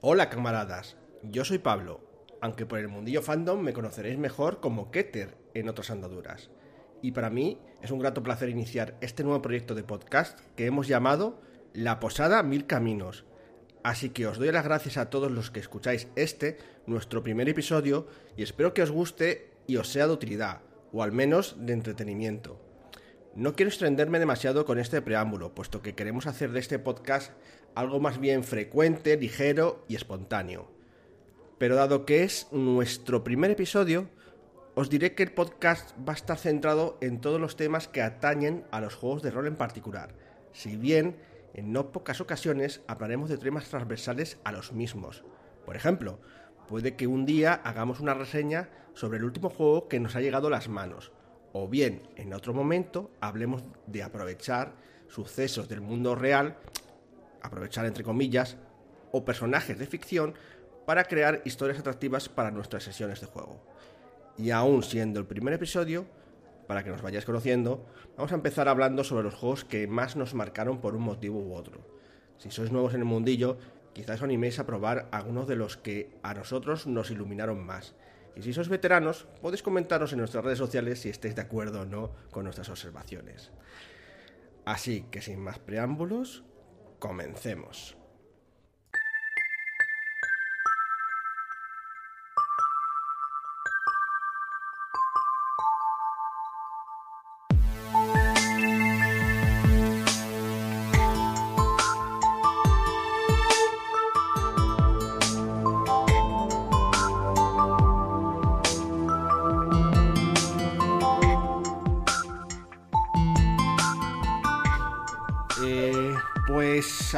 Hola camaradas, yo soy Pablo, aunque por el mundillo fandom me conoceréis mejor como Keter en otras andaduras. Y para mí es un grato placer iniciar este nuevo proyecto de podcast que hemos llamado La Posada Mil Caminos. Así que os doy las gracias a todos los que escucháis este, nuestro primer episodio, y espero que os guste y os sea de utilidad, o al menos de entretenimiento. No quiero extenderme demasiado con este preámbulo, puesto que queremos hacer de este podcast algo más bien frecuente, ligero y espontáneo. Pero dado que es nuestro primer episodio, os diré que el podcast va a estar centrado en todos los temas que atañen a los juegos de rol en particular, si bien en no pocas ocasiones hablaremos de temas transversales a los mismos. Por ejemplo, puede que un día hagamos una reseña sobre el último juego que nos ha llegado a las manos, o bien en otro momento hablemos de aprovechar sucesos del mundo real, aprovechar entre comillas, o personajes de ficción para crear historias atractivas para nuestras sesiones de juego. Y aún siendo el primer episodio, para que nos vayáis conociendo, vamos a empezar hablando sobre los juegos que más nos marcaron por un motivo u otro. Si sois nuevos en el mundillo, quizás os animéis a probar algunos de los que a nosotros nos iluminaron más. Y si sois veteranos, podéis comentaros en nuestras redes sociales si estáis de acuerdo o no con nuestras observaciones. Así que sin más preámbulos, comencemos.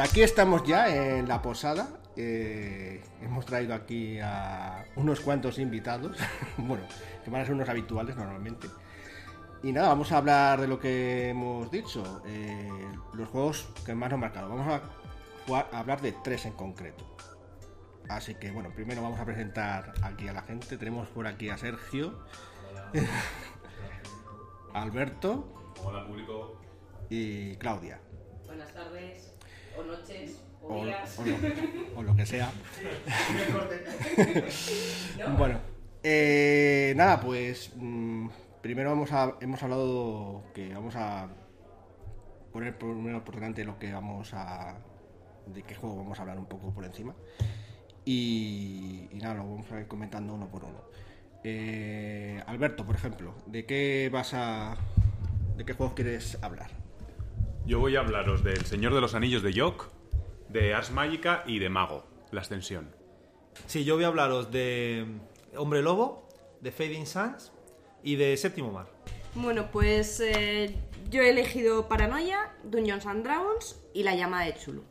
Aquí estamos ya en la posada. Eh, hemos traído aquí a unos cuantos invitados, bueno, que van a ser unos habituales normalmente. Y nada, vamos a hablar de lo que hemos dicho, eh, los juegos que más nos han marcado. Vamos a, jugar- a hablar de tres en concreto. Así que bueno, primero vamos a presentar aquí a la gente. Tenemos por aquí a Sergio, Alberto Hola público. y Claudia. Buenas tardes, o noches, O, o días. o lo, o lo que sea. ¿No? Bueno, eh, nada, pues mm, primero vamos a, hemos hablado que vamos a poner primero por delante lo que vamos a... de qué juego vamos a hablar un poco por encima. Y, y nada, lo vamos a ir comentando uno por uno. Eh, Alberto, por ejemplo, ¿de qué vas a... de qué juegos quieres hablar? Yo voy a hablaros del Señor de los Anillos de Yok, de Ars Magica y de Mago, la extensión. Sí, yo voy a hablaros de Hombre Lobo, de Fading Suns y de Séptimo Mar. Bueno, pues eh, yo he elegido Paranoia, Dungeons and Dragons y La llama de Chulu.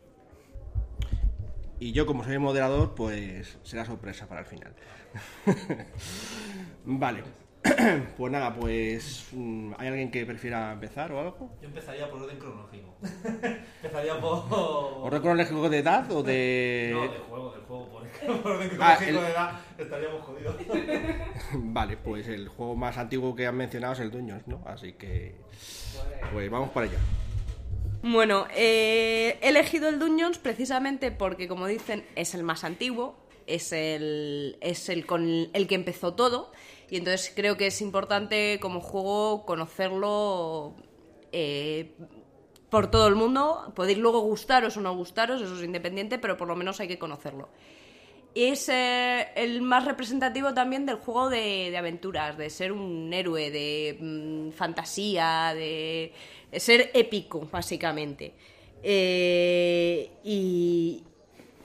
Y yo, como soy el moderador, pues será sorpresa para el final. vale. pues nada, pues. mm, ¿Hay alguien que prefiera empezar o algo? Yo empezaría por orden cronológico. empezaría por... ¿Orden cronológico de edad o de.? No, del juego, del juego. Por, por orden Ah, cronológico el- de edad estaríamos jodidos. Vale, pues el juego más antiguo que han mencionado es el Duños, ¿no? Así que. Pues vamos para allá. Bueno, eh, he elegido el Dungeons precisamente porque, como dicen, es el más antiguo, es el, es el con el que empezó todo, y entonces creo que es importante como juego conocerlo eh, por todo el mundo. Podéis luego gustaros o no gustaros, eso es independiente, pero por lo menos hay que conocerlo. Es eh, el más representativo también del juego de, de aventuras, de ser un héroe, de mm, fantasía, de, ser épico, básicamente. Eh, y,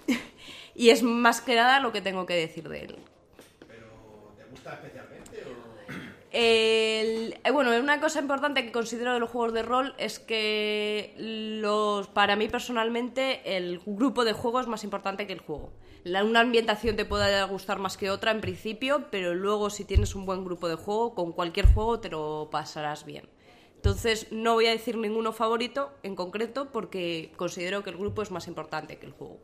y es más que nada lo que tengo que decir de él. ¿Te gusta? El- eh, bueno, una cosa importante que considero de los juegos de rol es que los, para mí personalmente el grupo de juego es más importante que el juego. Una ambientación te puede gustar más que otra en principio, pero luego si tienes un buen grupo de juego, con cualquier juego te lo pasarás bien. Entonces no voy a decir ninguno favorito en concreto porque considero que el grupo es más importante que el juego.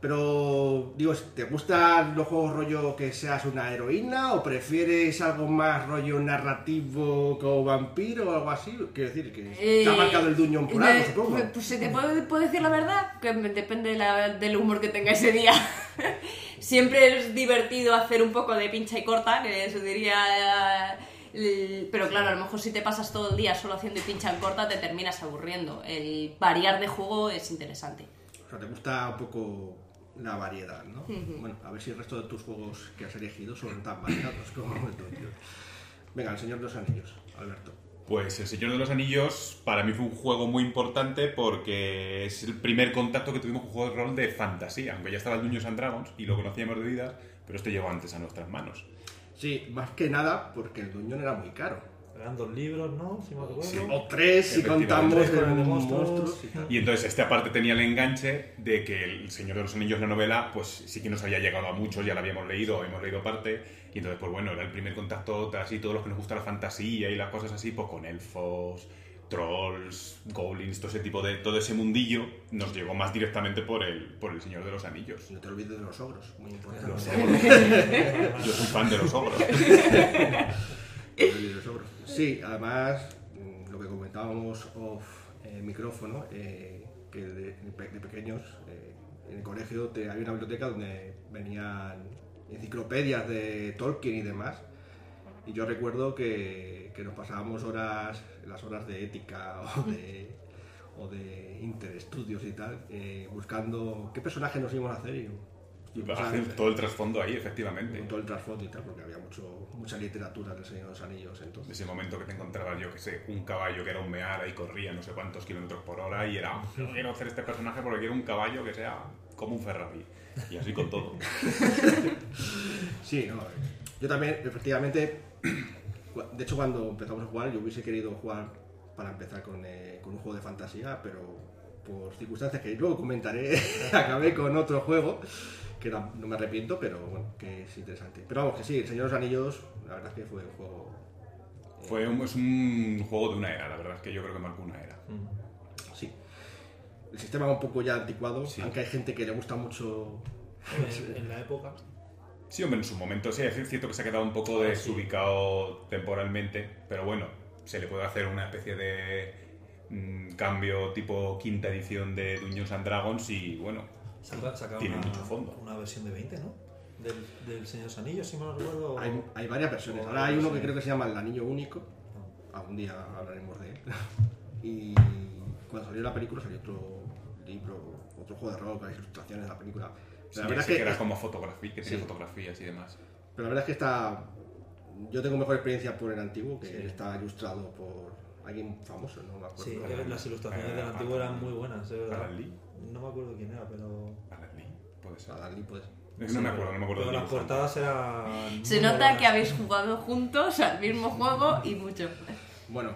Pero, digo, ¿te gustan los juegos rollo que seas una heroína o prefieres algo más rollo narrativo como vampiro o algo así? Quiero decir, que te ha Eh, marcado el Dungeon por algo, supongo. Pues si te puedo, puedo decir la verdad, que depende de la- del humor que tenga ese día. Siempre es divertido hacer un poco de pincha y corta, que se diría... eh, Pero claro, a lo mejor si te pasas todo el día solo haciendo y pincha en corta, te terminas aburriendo. El variar de juego es interesante. O sea, te gusta un poco la variedad, ¿no? Bueno, a ver si el resto de tus juegos que has elegido son tan variados como el tuyo. Venga, el Señor de los Anillos, Alberto. Pues El Señor de los Anillos para mí fue un juego muy importante porque es el primer contacto que tuvimos con un juego de rol de fantasía, aunque ya estaba el Dungeons and Dragons y lo conocíamos de vida, pero este llegó antes a nuestras manos. Sí, más que nada porque el Dungeon era muy caro. Eran dos libros, ¿no? Si me acuerdo. Sí. O tres si contamos Tres con el de monstruos. monstruos y tal. Y entonces este aparte tenía el enganche de que El Señor de los Anillos, la novela, pues sí que nos había llegado a muchos, ya la habíamos leído, hemos leído parte, y entonces pues bueno, era el primer contacto así, todos los que nos gusta la fantasía y las cosas así, pues con elfos, trolls, goblins, todo ese tipo de, todo ese mundillo, nos llegó más directamente por el, por el Señor de los Anillos. No te olvides de los ogros, muy importante. Los ogros. Yo soy fan de los ogros. Ogros. Sí, además, mm, lo que comentábamos off eh, micrófono, eh, que de, de pe- de pequeños eh, en el colegio te- había una biblioteca donde venían enciclopedias de Tolkien y demás. Y yo recuerdo que, que nos pasábamos horas, las horas de ética o de, o de interestudios y tal, eh, buscando qué personaje nos íbamos a hacer y, y ¿sabes? todo el trasfondo ahí, efectivamente. todo el trasfondo y tal, porque había mucho, mucha literatura del Señor de los Anillos entonces. Ese momento que te encontrabas, yo que sé, un caballo que era un meara y corría no sé cuántos kilómetros por hora y era, "Yo quiero hacer este personaje porque quiero un caballo que sea como un Ferrari. Y así con todo. Sí, no, yo también, efectivamente, de hecho cuando empezamos a jugar, yo hubiese querido jugar para empezar con, eh, con un juego de fantasía, pero por circunstancias que luego comentaré, acabé con otro juego, que no, no me arrepiento, pero bueno, que es interesante. Pero vamos, que sí, El Señor de los Anillos, la verdad es que fue un juego... Fue un, es un juego de una era, la verdad es que yo creo que marcó una era. Sí. El sistema va un poco ya anticuado, Sí. aunque hay gente que le gusta mucho... En, en la época. Sí, hombre, en su momento sí, es cierto que se ha quedado un poco desubicado temporalmente, pero bueno, se le puede hacer una especie de mm, cambio tipo quinta edición de Dungeons and Dragons y bueno, sacaron Tiene una, mucho fondo. una versión de 20, ¿no? Del, del Señor de los Anillos, si me lo recuerdo. Hay, hay varias versiones. Ahora hay uno que creo que se llama El Anillo Único. Algún día hablaremos de él. Y cuando salió la película salió otro libro, otro juego de rol con las ilustraciones de la película. Pero sí, la verdad es que que, era como fotografía, que tenía Sí. fotografías y demás. pero la verdad es que está. Yo tengo mejor experiencia por el antiguo, que Sí. está ilustrado por alguien famoso, no me acuerdo. Sí, las ilustraciones Eh, del antiguo eran muy buenas, es verdad. Alan Lee. No me acuerdo quién era, pero. Alan Lee, puede ser. Alan Lee, pues. Es que no me acuerdo, no me acuerdo. Pero las portadas eran. Se nota buenas. que habéis jugado juntos al mismo juego y mucho. Bueno,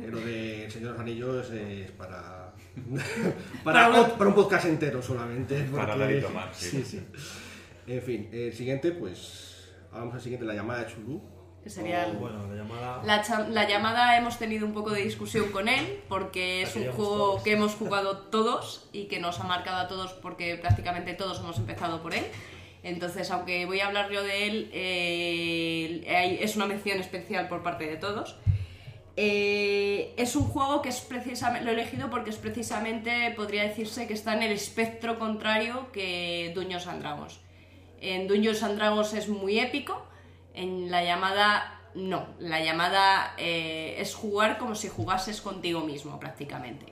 eh, lo de El Señor de los Anillos es para. para, Para un podcast entero solamente. Para porque- dar y tomar, sí. sí, sí. En fin, el siguiente, pues. Vamos al siguiente, la llamada de Chulú. Que sería Bueno, la llamada. La, cha- la llamada hemos tenido un poco de discusión con él porque es un juego todos. que hemos jugado todos y que nos ha marcado a todos porque prácticamente todos hemos empezado por él. Entonces, aunque voy a hablar yo de él, eh, es una mención especial por parte de todos. Eh, es un juego que es precisamente, lo he elegido porque es precisamente, podría decirse que está en el espectro contrario que Dungeons and Dragons. En Dungeons and Dragons es muy épico, en la llamada no, la llamada eh, es jugar como si jugases contigo mismo prácticamente.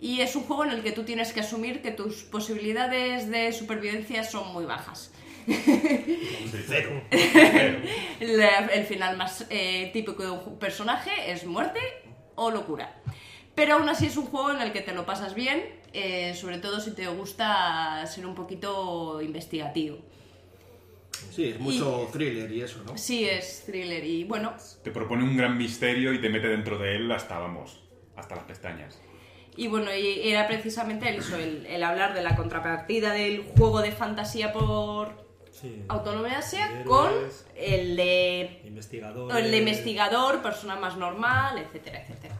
Y es un juego en el que tú tienes que asumir que tus posibilidades de supervivencia son muy bajas. Cero. La- el final más eh, típico de un personaje es muerte o locura. Pero aún así es un juego en el que te lo pasas bien, eh, sobre todo si te gusta ser un poquito investigativo. Sí, es mucho thriller y eso, ¿no? Sí, es thriller y bueno, Te propone un gran misterio y te mete dentro de él hasta, vamos, hasta las pestañas. y bueno, y era precisamente eso, el, el hablar de la contrapartida del juego de fantasía por Sí. autonomía sea con el de Investigador. el de investigador, persona más normal, etcétera, etcétera.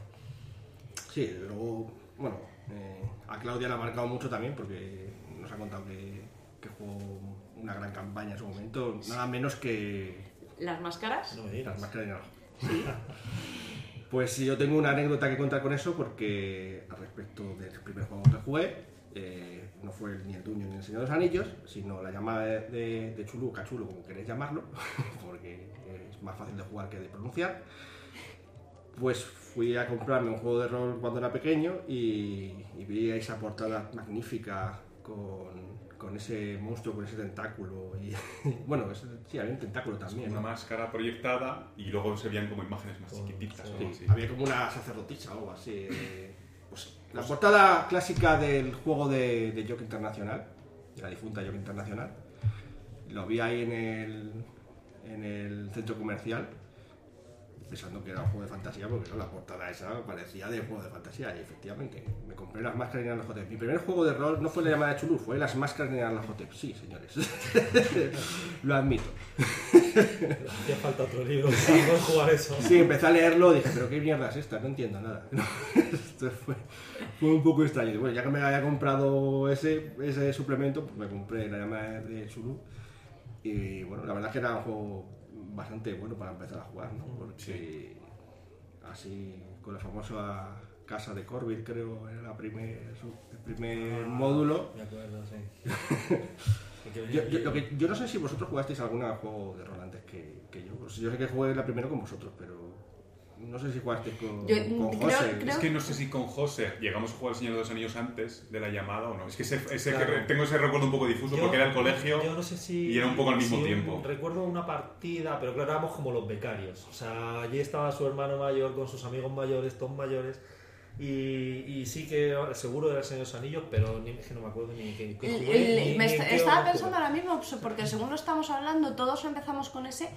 Sí, luego, bueno, eh, a Claudia le ha marcado mucho también porque nos ha contado que, que jugó una gran campaña en su momento, nada menos que ¿Las máscaras? No me las máscaras de naranja. Pues sí, yo tengo una anécdota que contar con eso porque al respecto del primer juego que jugué, eh, no fue ni el Duño ni el Señor de los Anillos, sino la llamada de, de, de Chulú, Cachulo, como queréis llamarlo, porque es más fácil de jugar que de pronunciar. Pues fui a comprarme un juego de rol cuando era pequeño y, y vi esa portada magnífica con, con ese monstruo, con ese tentáculo. Y, bueno, sí, había un tentáculo también. Una ¿no? máscara proyectada y luego se veían como imágenes más Con- chiquititas. Sí, así. había como una sacerdotisa o algo así. eh, pues, la portada clásica del juego de, de Jock Internacional, de la difunta Jock Internacional, lo vi ahí en el, en el centro comercial, pensando que era un juego de fantasía, porque claro, la portada esa parecía de juego de fantasía, y efectivamente, me compré las máscaras de Nyarlathotep. Mi primer juego de rol no fue la llamada de Chulú, fue las máscaras de Nyarlathotep. Sí, señores, lo admito. Hacía falta otro libro para poder jugar eso. Sí, empecé a leerlo y dije, pero qué mierda es esta, no entiendo nada. Esto fue, fue un poco extraño. Bueno, ya que me había comprado ese, ese suplemento, pues me compré la llama de Chulu. Y bueno, la verdad es que era un juego bastante bueno para empezar a jugar, ¿no? Porque así, con la famosa casa de Corbett, creo, era la primer, su- el primer módulo. Me acuerdo, sí. Yo, yo- lo que- yo no sé si vosotros jugasteis algún juego de rol antes que, que yo. Pues yo sé que jugué la primero con vosotros, pero no sé si jugasteis con, Yo, con creo- José. creo- Es que no sé si con José llegamos a jugar el Señor de los Anillos antes de la llamada o no. Es que, ese, ese que Claro. re- tengo ese recuerdo un poco difuso Yo- porque era el colegio. Yo no sé si. y era un poco al mismo si un- tiempo. Recuerdo una partida, pero claro, éramos como los becarios. O sea, allí estaba su hermano mayor con sus amigos mayores, todos mayores. Y, y sí que seguro era el Señor de los Anillos, pero ni, que no me acuerdo ni El- jugué. el- ni- me ni est- en qué estaba pensando ahora mismo, porque según lo estamos hablando, todos empezamos con ese.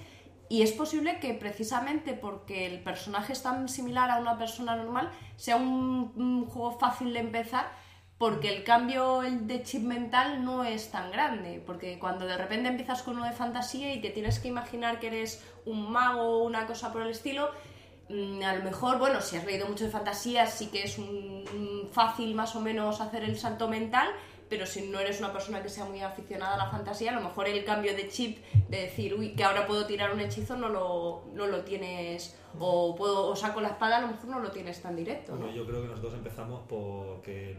Y es posible que precisamente porque el personaje es tan similar a una persona normal, sea un, juego fácil de empezar, porque el cambio de chip mental no es tan grande. Porque cuando de repente empiezas con uno de fantasía y te tienes que imaginar que eres un mago o una cosa por el estilo, Mm, a lo mejor, bueno, si has leído mucho de fantasía, sí que es un fácil más o menos hacer el salto mental, pero si no eres una persona que sea muy aficionada a la fantasía, a lo mejor el cambio de chip, de decir, uy, que ahora puedo tirar un hechizo, no lo, no lo tienes, o, puedo, o saco la espada, a lo mejor no lo tienes tan directo. ¿no? Bueno, yo creo que nosotros empezamos porque el,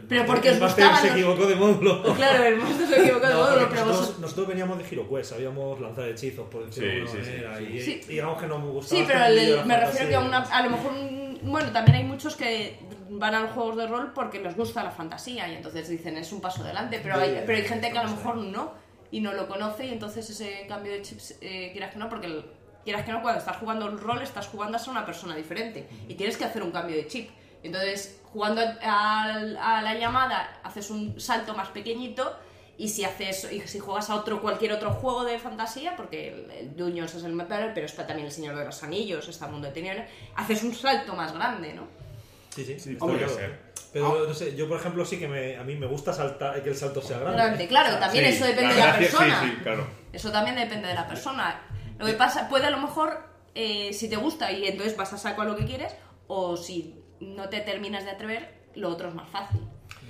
el Pero máster- porque el os máster gustaban se los- equivocó de módulo. Claro, el monstruo se equivocó de No, módulo, pero nosotros, vosotros- nosotros veníamos de HeroQuest, sabíamos lanzar hechizos, por decirlo de Sí, alguna sí, sí, manera, sí. y Sí. y digamos que nos gustaba. Sí, pero este el- de la me refiero que a, una, a lo mejor, un- bueno, también hay muchos que van a los juegos de rol porque les gusta la fantasía y entonces dicen es un paso adelante, pero hay, pero hay gente que a lo mejor no y no lo conoce y entonces ese cambio de chips, eh, quieras que no, porque el- quieras que no, cuando estás jugando el rol estás jugando a ser una persona diferente y tienes que hacer un cambio de chip. Entonces, jugando a, a la llamada, haces un salto más pequeñito y si haces y si juegas a otro cualquier otro juego de fantasía, porque el, el Dungeons es el mejor, pero está también el Señor de los Anillos, está el Mundo de Tinieblas, haces un salto más grande, ¿no? Sí, sí, Sí, podría claro. ser. Pero no sé, yo por ejemplo sí que me, a mí me gusta saltar, que el salto sea grande. Grande, claro, también Sí, eso depende la de la persona. Sí, sí, claro. Eso también depende de la persona. Lo que pasa, puede a lo mejor, eh, si te gusta y entonces vas a saco a lo que quieres, o si no te terminas de atrever, lo otro es más fácil,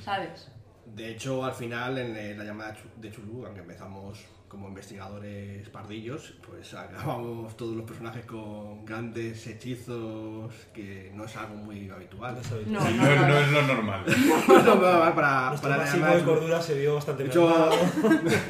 ¿sabes? De hecho, al final, en eh, la llamada de Chulú, aunque empezamos como investigadores pardillos, pues acabamos todos los personajes con grandes hechizos, que no es algo muy habitual. No. No, Sí, no, es lo normal. Para, para máximo llamada de cordura se vio bastante mermado.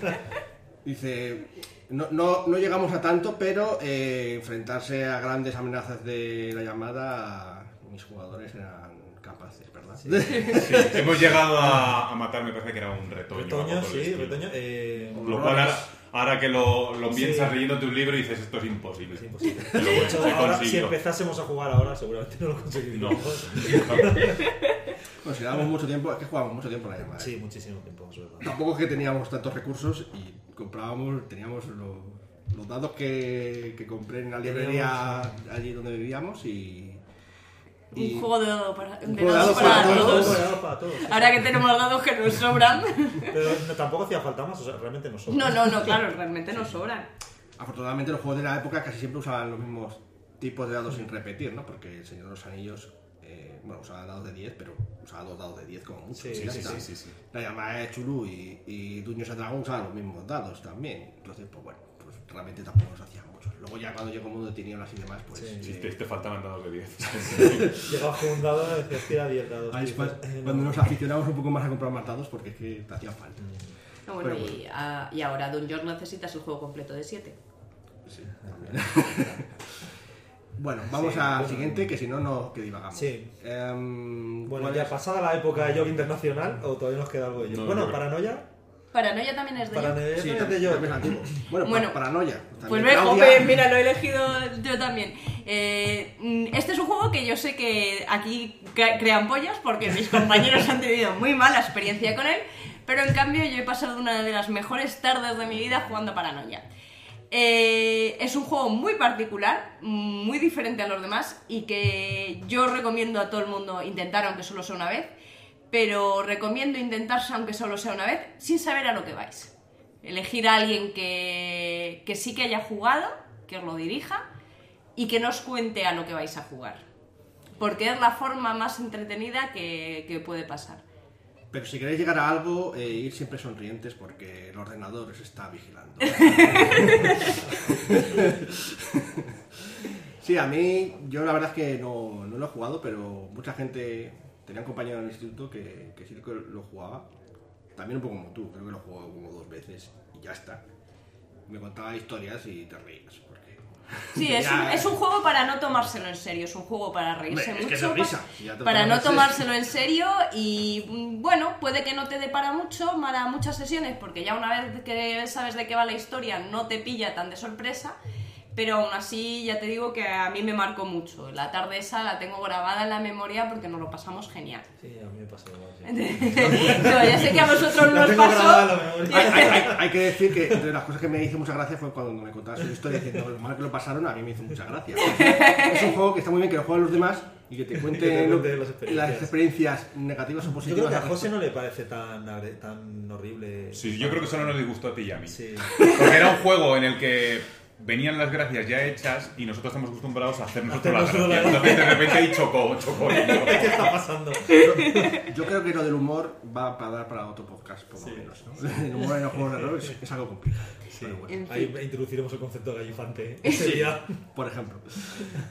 dice, no, no, no llegamos a tanto, pero eh, enfrentarse a grandes amenazas de la llamada, mis jugadores eran capaces, ¿verdad? Sí, hemos llegado a, a matar, me parece que era un retoño. Retoño, sí, retoño. Eh, Lo cual ahora, ahora que lo, lo Sí. piensas leyéndote un libro y dices esto es imposible. es imposible. Pero De bueno, hecho, ahora, si empezásemos a jugar ahora, seguramente no lo No. conseguiríamos. Pues si dábamos mucho tiempo, es que jugábamos mucho tiempo en la llamada. Sí, muchísimo tiempo, es verdad. Tampoco es que teníamos tantos recursos y comprábamos, teníamos los, los dados que, que compré en la librería allí donde vivíamos y... y- Un juego de dados para, de juego dados para para todos. todos. Bueno, para todos, sí. Ahora que tenemos dados que nos sobran. Pero no, tampoco hacía falta más, o sea, realmente no sobra. No, no, no, claro, realmente nos sobran. Afortunadamente los juegos de la época casi siempre usaban los mismos tipos de dados sin repetir, ¿no? Porque el Señor de los Anillos, eh, bueno, usaba dados de 10, pero usaba dos dados de 10 como mucho. Sí, Sí, sí, sí, sí, sí. La llamada de Chulu y, y Dungeons and Dragons usaban los mismos dados también. Entonces, pues bueno, pues realmente tampoco nos hacía mucho. Luego ya cuando llegó Mundo de Tinieblas y demás, pues... Sí. Sí, eh, te, te faltaban dados de 10. Llegabas con un dado y decías, tira 10 dados. ahí Y es cua- dices, eh, no. cuando nos aficionamos un poco más a comprar más dados porque es que te hacía falta. Ah, bueno, Pero y, ah, y ahora Dungeons necesitas el juego completo de 7. Sí, también. bueno, vamos Sí, al bueno. siguiente, que si no, no, que divagamos. Sí. Em, Bueno, ¿cuál ya es? pasada la época de York Internacional, o todavía nos queda algo de York. No, bueno, yo Paranoia. Paranoia también es de yo. Paranoia Sí, es también de es antiguo. Bueno, Bueno. pa- paranoia. Pues Claudia- jope, mira, lo he elegido yo también. Eh, este es un juego que yo sé que aquí cre- crean pollas porque mis compañeros han tenido muy mala experiencia con él, pero en cambio yo he pasado una de las mejores tardes de mi vida jugando Paranoia. Eh, es un juego muy particular, muy diferente a los demás y que yo recomiendo a todo el mundo intentar aunque solo sea una vez, pero recomiendo intentarse aunque solo sea una vez sin saber a lo que vais. Elegir a alguien que, que sí que haya jugado, que os lo dirija y que no os cuente a lo que vais a jugar. Porque es la forma más entretenida que, que puede pasar. Pero si queréis llegar a algo, eh, ir siempre sonrientes porque el ordenador os está vigilando. sí, a mí, yo la verdad es que no, no lo he jugado, pero mucha gente, tenía un compañero en el instituto que, que sí que lo jugaba. También un poco como tú, creo que lo jugó como dos veces y ya está. Me contaba historias y te reías. Porque... Sí, es un, es un juego para no tomárselo en serio, es un juego para reírse es mucho, risa, para tomas no tomárselo en serio y mm, bueno, puede que no te dé para mucho, para muchas sesiones, porque ya una vez que sabes de qué va la historia no te pilla tan de sorpresa, pero aún así ya te digo que a mí me marcó mucho. La tarde esa la tengo grabada en la memoria porque nos lo pasamos genial. Sí, a mí me pasó igual. sí. No, ya sé que a vosotros en la pasó. Hay, hay- hay- hay que decir que entre las cosas que me hizo mucha gracia fue cuando me contabas su historia diciendo lo mal que lo pasaron, a mí me hizo mucha gracia. Es un juego que está muy bien que lo jueguen los demás y que te cuenten te lo- cuenten las experiencias. las experiencias negativas o Yo positivas. creo que a José no le parece tan, tan horrible. Sí, yo creo que solo nos disgustó a ti y a mí. Sí. Porque era un juego en el que venían las gracias ya hechas y nosotros estamos acostumbrados a hacer nosotros las Hacer gracias. nosotros Entonces de repente ahí chocó, chocó. ¿Qué está pasando? Yo creo que lo del humor va para dar para otro podcast, por lo Sí. menos. ¿no? El humor en los juegos de rol es, es algo complicado. Sí. Pero bueno, En fin. Ahí introduciremos el concepto de gallifante. ¿eh? Ese día. por ejemplo.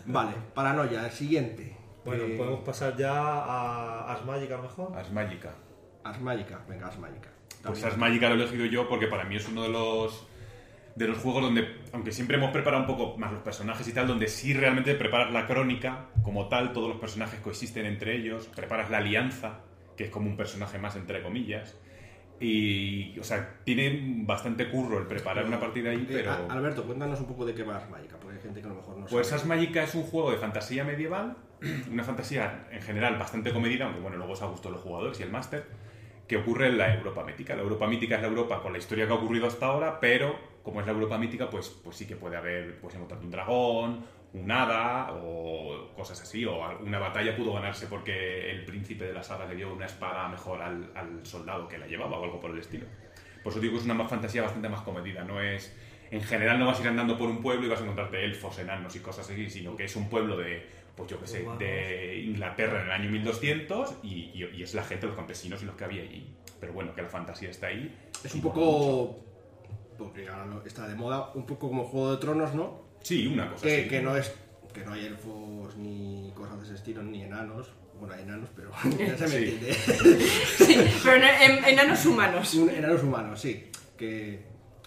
Vale, paranoia, el siguiente. Bueno, Eh, podemos pasar ya a a lo mejor. Ars Magica, venga, Ars Magica. Pues Magica lo he elegido yo porque para mí es uno de los de los juegos donde, aunque siempre hemos preparado un poco más los personajes y tal, donde sí realmente preparas la crónica como tal, todos los personajes coexisten entre ellos, preparas la alianza, que es como un personaje más entre comillas, y, o sea, tiene bastante curro el preparar una partida ahí, Eh, pero... Alberto, cuéntanos un poco de qué va Ars Magica, porque hay gente que a lo mejor no Pues sabe. Ars Magica es un juego de fantasía medieval, una fantasía en general bastante comedida, aunque bueno, luego os ha gustado los jugadores y el máster, que ocurre en la Europa mítica. La Europa mítica es la Europa con la historia que ha ocurrido hasta ahora, pero como es la Europa mítica, pues, pues sí que puede haber, pues encontrarte un dragón, un hada o cosas así, o una batalla pudo ganarse porque el príncipe de las hadas le dio una espada mejor al, soldado que la llevaba o algo por el estilo. Por eso digo que es una más fantasía bastante más comedida, no es... En general no vas a ir andando por un pueblo y vas a encontrarte elfos, enanos y cosas así, sino que es un pueblo de, pues yo qué sé, Humanos. de Inglaterra en el año 1200 y, y- y es la gente, los campesinos y los que había allí. Pero bueno, que la fantasía está ahí. Es un poco. Porque ahora no- está de moda, un poco como Juego de Tronos, ¿no? Sí, una cosa Que, así. que no es. Que no hay elfos ni cosas de ese estilo, ni enanos. Bueno, hay enanos, pero ya se me Sí. entiende. Sí, pero en, en- enanos humanos. Un- enanos humanos, sí. Que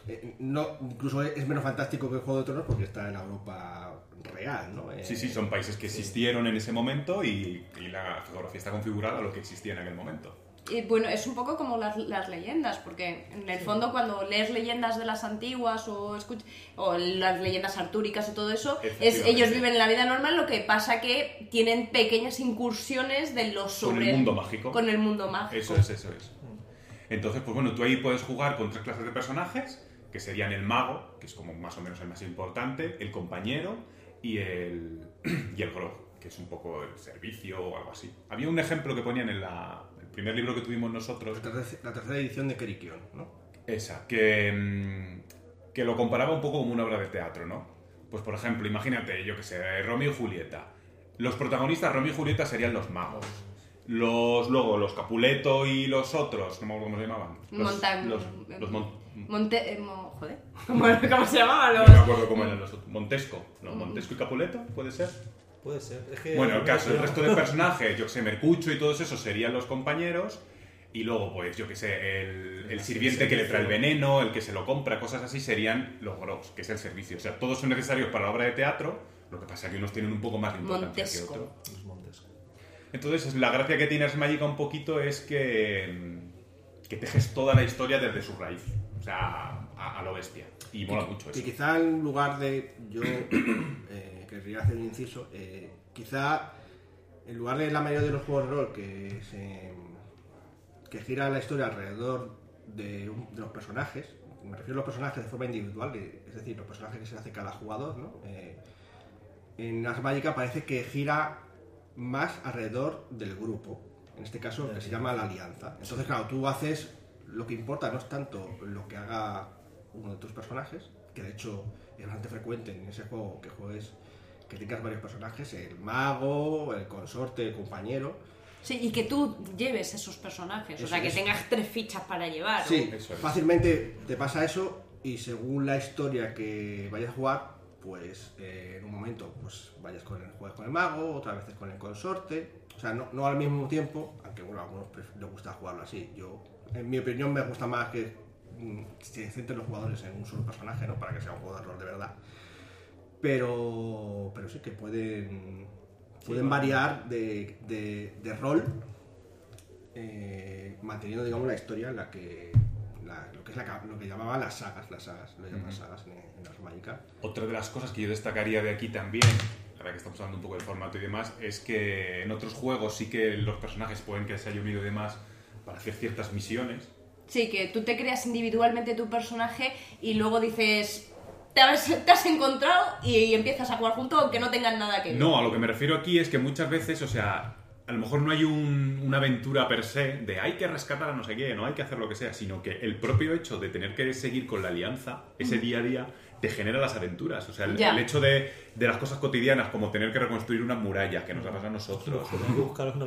eh, no, incluso es menos fantástico que el Juego de Tronos porque está en la Europa real, ¿no? Eh, Sí, sí, son países que existieron en ese momento y, y la geografía está configurada a lo que existía en aquel momento. Y bueno, es un poco como las, las leyendas, porque en el fondo cuando lees leyendas de las antiguas o, escuch- o las leyendas artúricas o todo eso, es, ellos viven la vida normal, lo que pasa que tienen pequeñas incursiones de los Con sobre el mundo mágico. Con el mundo mágico. Eso es, eso es. Entonces, pues bueno, tú ahí puedes jugar con tres clases de personajes, que serían el mago, que es como más o menos el más importante, el compañero y el, y el grog, que es un poco el servicio o algo así. Había un ejemplo que ponían en la- el primer libro que tuvimos nosotros, La terce- la tercera edición de Kerikion, ¿no? esa, que, mm, que lo comparaba un poco como una obra de teatro, ¿no? Pues por ejemplo, imagínate, yo que sé, Romeo y Julieta. Los protagonistas, Romeo y Julieta, serían los magos. Los, luego, los Capuleto y los otros, no me acuerdo cómo se llamaban. Los, Monta- los, los Mon- Monte... eh, mo- joder. ¿Cómo, cómo se llamaban no los...? me acuerdo cómo eran los otros. Montesco. No, Montesco y Capuleto, puede ser. Puede ser. Es que Bueno, el caso, el resto de personajes, yo que sé, Mercucho y todos esos serían los compañeros. Y luego, pues, yo que sé, el, el sirviente que le trae el veneno, el que se lo compra, cosas así, serían los gros, que es el servicio. O sea, todos son necesarios para la obra de teatro, lo que pasa es que unos tienen un poco más de importancia que otros. Los Montes. Entonces, la gracia que tiene Ars Magica un poquito es que, mm, que tejes toda la historia desde su raíz. O sea, a, a lo bestia. Y mola mucho Y eso. quizá en lugar de. Yo eh, querría hacer un inciso. eh, quizá en lugar de la mayoría de los juegos de rol que se. que gira la historia alrededor de, un- de los personajes. Me refiero a los personajes de forma individual, es decir, los personajes que se hace cada jugador, ¿no? Eh, en Ars Magica parece que gira más alrededor del grupo. En este caso, que se llama la alianza. Entonces, claro, tú haces. Lo que importa no es tanto lo que haga uno de tus personajes, que de hecho es bastante frecuente en ese juego que juegues que tengas varios personajes, el mago, el consorte, el compañero. Sí, y que tú lleves esos personajes. o sea, que tengas tres fichas para llevar. Sí, Eso es. fácilmente te pasa eso y según la historia que vayas a jugar, pues eh, en un momento pues vayas con el, juegues con el mago, otras veces con el consorte. O sea, no, no al mismo tiempo, aunque bueno, a algunos les gusta jugarlo así. Yo, en mi opinión, me gusta más que mm, se centren los jugadores en un solo personaje, ¿no? Para que sea un juego de rol de verdad. Pero, pero sí que pueden, pueden variar de, de- de rol eh, manteniendo digamos la historia en la que la- lo que es la lo que llamaban las sagas las sagas lo llaman sagas en, en Ars Magica Otra de las cosas que yo destacaría de aquí también, ahora que estamos hablando un poco del formato y demás, es que en otros juegos sí que los personajes pueden que se haya unido y demás para hacer ciertas misiones. Sí, que tú te creas individualmente tu personaje y luego dices. Te has, te has encontrado y empiezas a jugar juntos aunque no tengan nada que ver. No, a lo que me refiero aquí es que muchas veces, o sea, a lo mejor no hay un- una aventura per se de hay que rescatar a no sé qué, no hay que hacer lo que sea, sino que el propio hecho de tener que seguir con la alianza, ese día a día, te genera las aventuras. O sea, el, hecho de, de las cosas cotidianas, como tener que reconstruir una muralla, que nos ha pasado a nosotros, que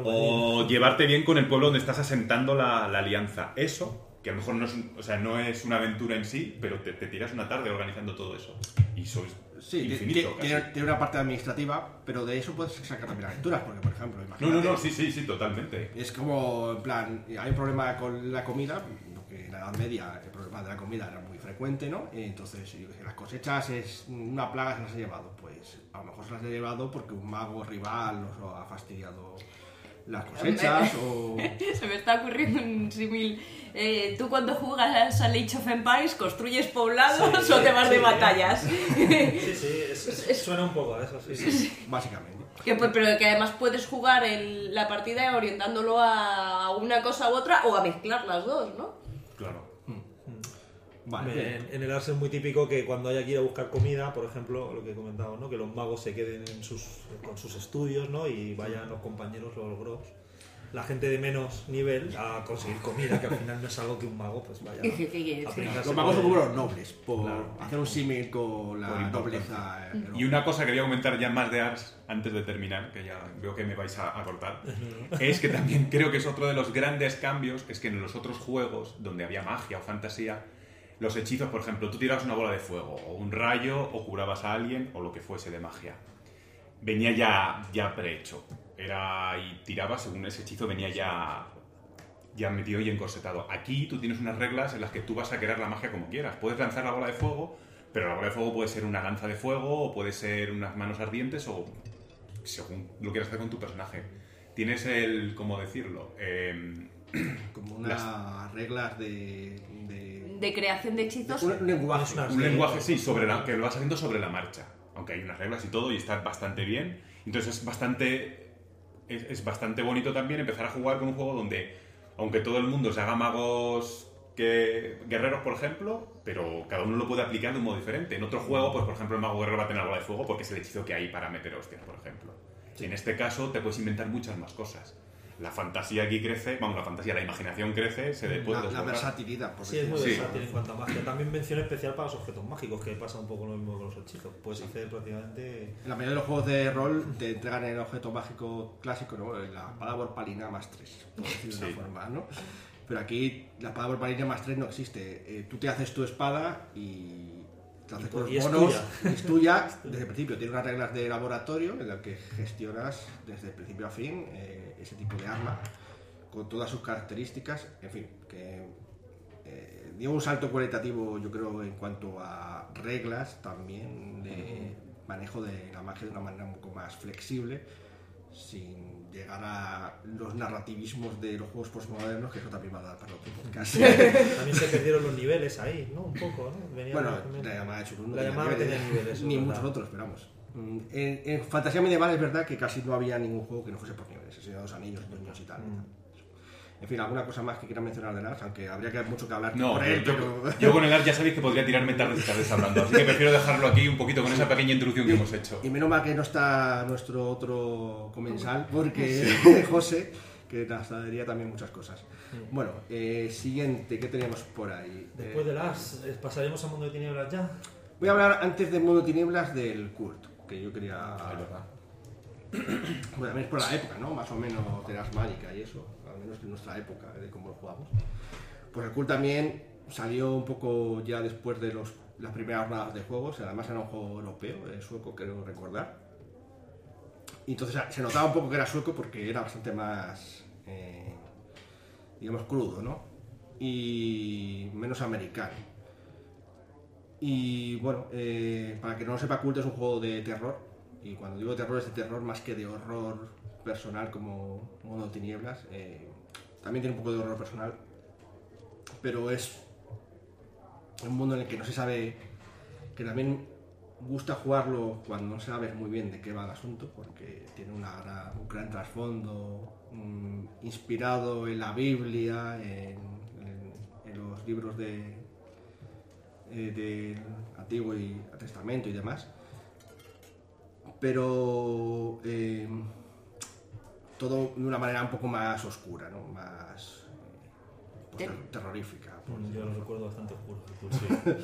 o llevarte bien con el pueblo donde estás asentando la, la alianza. Eso, que a lo mejor no es, un- o sea, no es una aventura en sí, pero te, te tiras una tarde organizando todo eso. Y sois sí infinito. tiene, tiene una parte administrativa pero de eso puedes sacar también aventuras porque por ejemplo No, imagínate, no, no, sí, sí, sí, totalmente. es como en plan hay un problema con la comida porque en la Edad Media el problema de la comida era muy frecuente no y entonces yo las cosechas es una plaga se las ha llevado pues a lo mejor se las ha llevado porque un mago rival os ha fastidiado las cosechas o Se me está ocurriendo un símil. Eh, tú cuando juegas a Age of Empires construyes poblados Sí, o te vas sí, de sí. batallas. Sí, sí, es- es- suena un poco a eso, sí. sí. básicamente Que, pues, pero que además puedes jugar el- la partida orientándolo a una cosa u otra o a mezclar las dos, ¿no? Claro. Vale En, en el Ars es muy típico que cuando haya que ir a buscar comida, por ejemplo, lo que he comentado, ¿no? que los magos se queden en sus, con sus estudios ¿no? y vayan los compañeros, los gros, la gente de menos nivel a conseguir comida, que al final no es algo que un mago pues vaya ¿Qué- qué- qué- a sí. pensarse Los magos son como los nobles, por Claro. hacer un símil con la nobleza. eh, Y una cosa que voy a comentar ya más de Ars antes de terminar, que ya veo que me vais a, a cortar, es que también creo que es otro de los grandes cambios, es que en los otros juegos donde había magia o fantasía, los hechizos, por ejemplo, tú tirabas una bola de fuego o un rayo o curabas a alguien o lo que fuese de magia. Venía ya, ya prehecho. Era y tirabas según ese hechizo venía ya ya metido y encorsetado. Aquí tú tienes unas reglas en las que tú vas a crear la magia como quieras. Puedes lanzar la bola de fuego, pero la bola de fuego puede ser una lanza de fuego, o puede ser unas manos ardientes, o según lo quieras hacer con tu personaje. Tienes el, ¿cómo decirlo? Em, como unas reglas de, de- De creación de hechizos. un, lenguaje. Un sí, sobre la, que lo vas haciendo sobre la marcha. Aunque hay unas reglas y todo, y está bastante bien. Entonces es bastante. Es, es bastante bonito también empezar a jugar con un juego donde, aunque todo el mundo se haga magos que guerreros, por ejemplo, pero cada uno lo puede aplicar de un modo diferente. En otro juego, pues por ejemplo, el mago guerrero va a tener bola de fuego porque es el hechizo que hay para meter hostias, por ejemplo. En este caso, te puedes inventar muchas más cosas. La fantasía aquí crece, vamos, la fantasía, la imaginación crece, se puede La, la versatilidad, por Sí, es muy Sí. versátil en cuanto a magia. También mención especial para los objetos mágicos, que pasa un poco lo mismo con los hechizos. Puedes hacer prácticamente. En la mayoría de los juegos de rol te entregan el objeto mágico clásico, ¿no? La espada borpalina más 3, por decirlo de Sí. una forma, ¿no? Pero aquí la espada borpalina más 3 no existe. Eh, tú te haces tu espada y te haces con los es y es tuya desde el principio. Tiene unas reglas de laboratorio en las que gestionas desde el principio a fin eh, ese tipo de arma con todas sus características. En fin, que eh, dio un salto cualitativo, yo creo, en cuanto a reglas también de manejo de la magia de una manera un poco más flexible, sin llegar a los narrativismos de los juegos postmodernos, que eso también va a dar para otro podcast. También se perdieron los niveles ahí, ¿no? Un poco, ¿no? Venía bueno, la llamada de Churun no La tenía llamada niveles, tenía niveles, ni muchos verdad. otros, pero vamos. Mm, En, en fantasía medieval es verdad que casi no había ningún juego que no fuese por niveles, el Señor de los Anillos, Dueños y tal. Mm. En fin, alguna cosa más que quieran mencionar de Lars, aunque habría que mucho que hablar No, por él, yo, pero... yo con el art ya sabéis que podría tirarme tardes y tardes hablando, así que prefiero dejarlo aquí un poquito con esa pequeña introducción que hemos hecho. Y menos mal que no está nuestro otro comensal, porque José, que nos traería también muchas cosas. Bueno, eh, siguiente, ¿qué tenemos por ahí? Después Eh, de las, eh, pasaremos a Mundo de Tinieblas ya. Voy a hablar antes de Mundo Tinieblas del cult, que yo quería... Ah, es verdad. Bueno, también es por la época, ¿no? Más o menos de las mágicas y eso, menos en nuestra época, de cómo lo jugamos. Pues el cult también salió un poco ya después de los, las primeras jornadas de juegos, además era un juego europeo, eh, sueco creo recordar. Entonces se notaba un poco que era sueco porque era bastante más, eh, digamos, crudo, ¿no? Y menos americano. Y bueno, eh, para que no lo sepa, Cult es un juego de terror. Y cuando digo terror es de terror más que de horror personal como Modo Tinieblas. eh, también tiene un poco de horror personal. Pero es un mundo en el que no se sabe, que también gusta jugarlo cuando no sabes muy bien de qué va el asunto, porque tiene un gran trasfondo mm, inspirado en la Biblia, en los libros de, eh, del Antiguo y Testamento y demás. Pero eh, todo de una manera un poco más oscura, ¿no? más eh, pues, terrorífica. por Mm, Yo lo recuerdo bastante oscuro.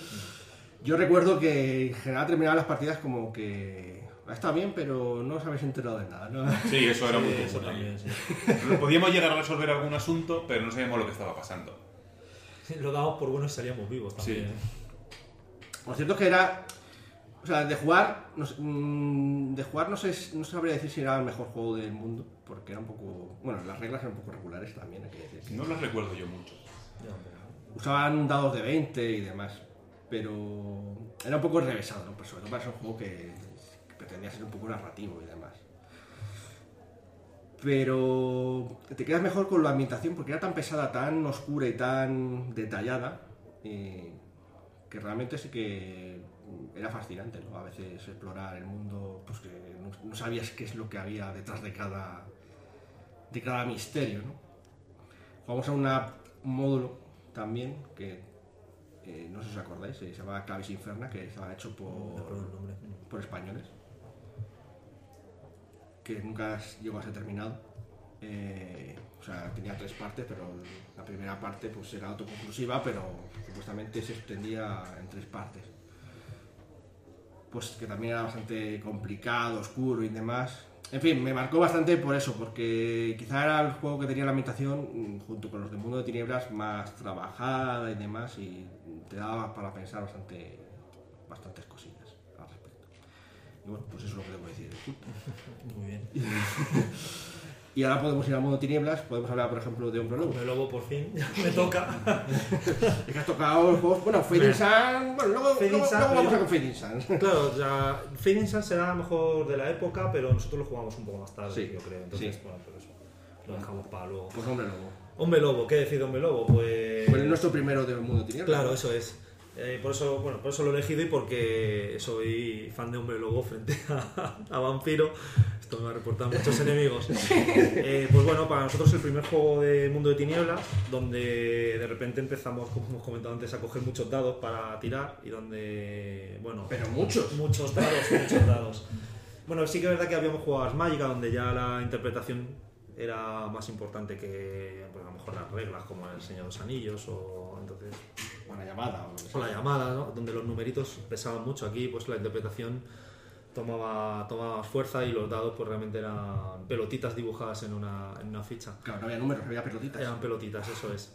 yo recuerdo que en general terminaban las partidas como que está bien, pero no os habéis enterado de nada, ¿no? Sí, eso era muy Sí, eso común ahí. también, sí. Podíamos llegar a resolver algún asunto, pero no sabíamos lo que estaba pasando. Lo damos por bueno y salíamos vivos también. ¿eh? Lo cierto es que era. O sea, de jugar. No, sé, mm, de jugar no sé, no sabría decir si era el mejor juego del mundo. Porque era un poco. Bueno, las reglas eran un poco regulares también, hay que decir. No las recuerdo yo mucho. Usaban dados de 20 y demás. Pero. Era un poco enrevesado, ¿no? Pero sobre todo para ser un juego que, que pretendía ser un poco narrativo y demás. Pero te quedas mejor con la ambientación porque era tan pesada, tan oscura y tan detallada eh, que realmente sí que era fascinante, ¿no? A veces explorar el mundo, pues que no, no sabías qué es lo que había detrás de cada, de cada misterio, ¿no? Jugamos a una- un módulo también que eh, no sé si os acordáis, eh, se llama Clavis Inferna, que estaba hecho por, por españoles, que nunca llegó a ser terminado. Eh, o sea, tenía tres partes, pero la primera parte pues era autoconclusiva, pero supuestamente se extendía en tres partes. Pues que también era bastante complicado, oscuro y demás. En fin, me marcó bastante por eso, porque quizá era el juego que tenía la ambientación, mm, junto con los de Mundo de Tinieblas, más trabajada y demás, y te daba para pensar bastante, bastantes cosillas al respecto. Y bueno, pues eso es lo que debo decir. Muy bien. Y ahora podemos ir al Mundo de Tinieblas, podemos hablar, por ejemplo, de un prólogo. Me lobo por fin. me toca. Es que has tocado juegos, bueno, Fading Sun, bueno, luego, Fading luego- Sun, luego vamos yo- a con Fading Sun. Claro, sea, Fading Sun será mejor de la época, pero nosotros lo jugamos un poco más tarde, Sí, yo creo. Entonces, sí. bueno, por eso. Lo dejamos para luego. Pues hombre, luego. Hombre Lobo, ¿qué decir de Hombre Lobo? Pues. Fue nuestro primero del Mundo Tinieblas. Claro, eso es. Eh, por eso, bueno, por eso lo he elegido y porque soy fan de Hombre Lobo frente a, a Vampiro. Esto me va a reportar muchos enemigos. Eh, pues bueno, para nosotros el primer juego de Mundo de Tinieblas, donde de repente empezamos, como hemos comentado antes, a coger muchos dados para tirar y donde, bueno, Pero muchos. muchos dados, muchos dados. Bueno, sí que es verdad que habíamos jugado a Magica, donde ya la interpretación era más importante que pues, a lo mejor las reglas como el Señor de los Anillos o entonces O la llamada. o lo que o sea. la llamada, ¿no? donde los numeritos pesaban mucho. Aquí pues la interpretación tomaba, tomaba fuerza y los dados pues realmente eran pelotitas dibujadas en una, en una ficha. Claro, no había números, había pelotitas. Eran pelotitas, eso es.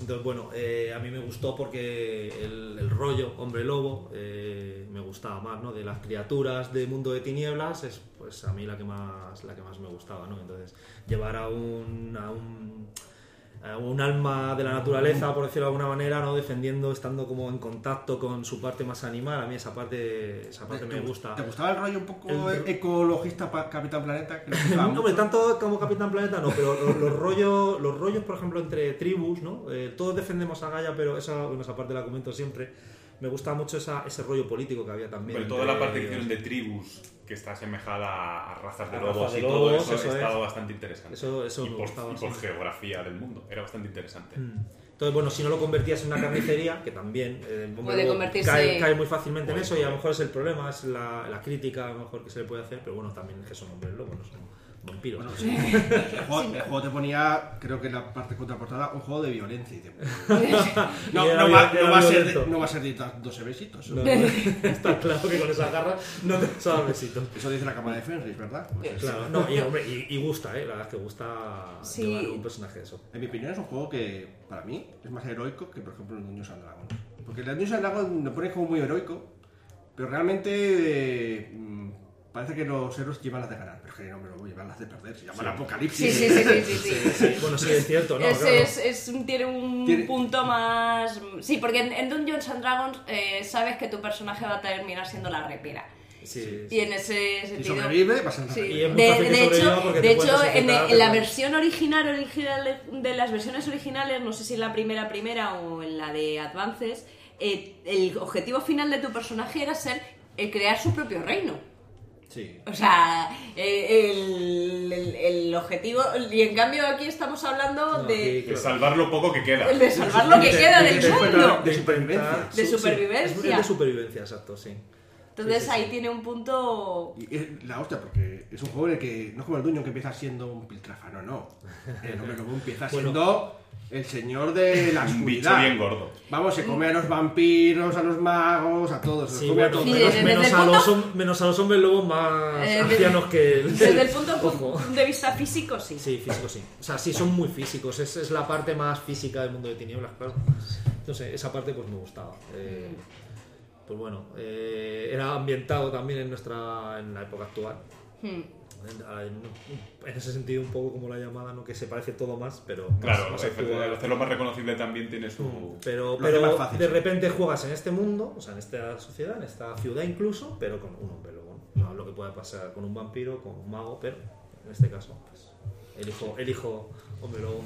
Entonces, bueno, eh, a mí me gustó porque el, el rollo hombre lobo eh, me gustaba más, ¿no? De las criaturas de mundo de tinieblas es pues a mí la que más, la que más me gustaba, ¿no? Entonces, llevar a un, a un, un alma de la naturaleza, por decirlo de alguna manera, ¿no? Defendiendo, estando como en contacto con su parte más animal, a mí esa parte, esa parte me gusta. ¿Te gustaba el rollo un poco El- ecologista pa- Capitán Planeta? Que No, mucho? tanto como Capitán Planeta no, pero los, los rollos, los rollos, por ejemplo, entre tribus, ¿no? Eh, todos defendemos a Gaia, pero esa, bueno, esa parte la comento siempre. Me gusta mucho esa, ese rollo político que había también. Pero toda la parte que de tribus, que está asemejada a razas de A lobos de y todo lobos, eso, eso estaba es. bastante interesante. Eso- eso y por, gustaba, y por sí. geografía del mundo, era bastante interesante. Mm. Entonces, bueno, si no lo convertías en una carnicería, que también eh, Puede convertirse- cae, cae muy fácilmente en Puede, eso y a lo mejor es el problema, es la, la crítica a lo mejor que se le puede hacer, pero bueno, también es que son hombres lobos, no son vampiros. Bueno, sí. el, juego, el juego te ponía, creo que en la parte contraportada, un juego de violencia. Y de- no, no, va, no va a ser de, no va a ser de ta- 12 besitos. No, no, está claro que con esa garra no te vas a dar besitos. Eso dice la cama de Fenris, ¿verdad? Pues es- Claro, no, y, hombre, y, y gusta, ¿eh? La verdad es que gusta Sí. llevar un personaje de eso. En mi opinión es un juego que, para mí, es más heroico que, por ejemplo, el Dungeons and Dragons. Porque el Dungeons and Dragons lo pone como muy heroico, pero realmente eh, mm, parece que los héroes llevan las de ganar. Pero es que no me lo voy a llevar las de perder. Se llama el apocalipsis. Sí, sí, sí, sí, sí, sí. Sí, bueno, sí, es cierto, ¿no? es, Claro. es- es un- tiene un Tiene- punto más... Sí, porque en, en Dungeons and Dragons eh, sabes que tu personaje va a terminar siendo la repera. Sí, Y en ese sentido... sobrevive, va a Sí. Y es muy De, fácil de hecho, de hecho en, la versión original, original de las versiones originales, no sé si en la primera primera o en la de Advances, eh, el objetivo final de tu personaje era ser eh, crear su propio reino. Sí. O sea, eh, el, el- el objetivo. Y en cambio, aquí estamos hablando No, de, De salvar lo poco que queda. de salvar lo que queda de- del de- mundo. de supervivencia. De supervivencia. Es, es de supervivencia, exacto, sí. Entonces Sí, sí, ahí sí. tiene un punto. Y es la hostia, porque es un juego en el que no es como el Dungeon que empieza siendo un piltrafano, no. El hombre lobo empieza Bueno. siendo el señor de la Un bicho oscuridad. bien gordo. Vamos, se come a los vampiros, a los magos, a todos. Se Sí, come a todos. Sí, menos, menos a los, menos a los hombres lobos más Eh, desde- ancianos que el... Desde el punto Ojo. de vista físico, sí. Sí, físico sí. O sea, sí son muy físicos. Es, es la parte más física del mundo de tinieblas, claro. Entonces, esa parte pues me gustaba. Eh, pues bueno, eh, era ambientado también en nuestra en la época actual. Hmm. En, ese sentido, un poco como la llamada, ¿no? que se parece todo más, pero más, Claro, más al actual. hacerlo más reconocible también tiene su... Pero, más pero fácil, de sí. repente juegas en este mundo, o sea, en esta sociedad, en esta ciudad incluso, pero con un hombre lobo. No lo que pueda pasar con un vampiro, con un mago, pero en este caso, pues, elijo, elijo hombre lobo.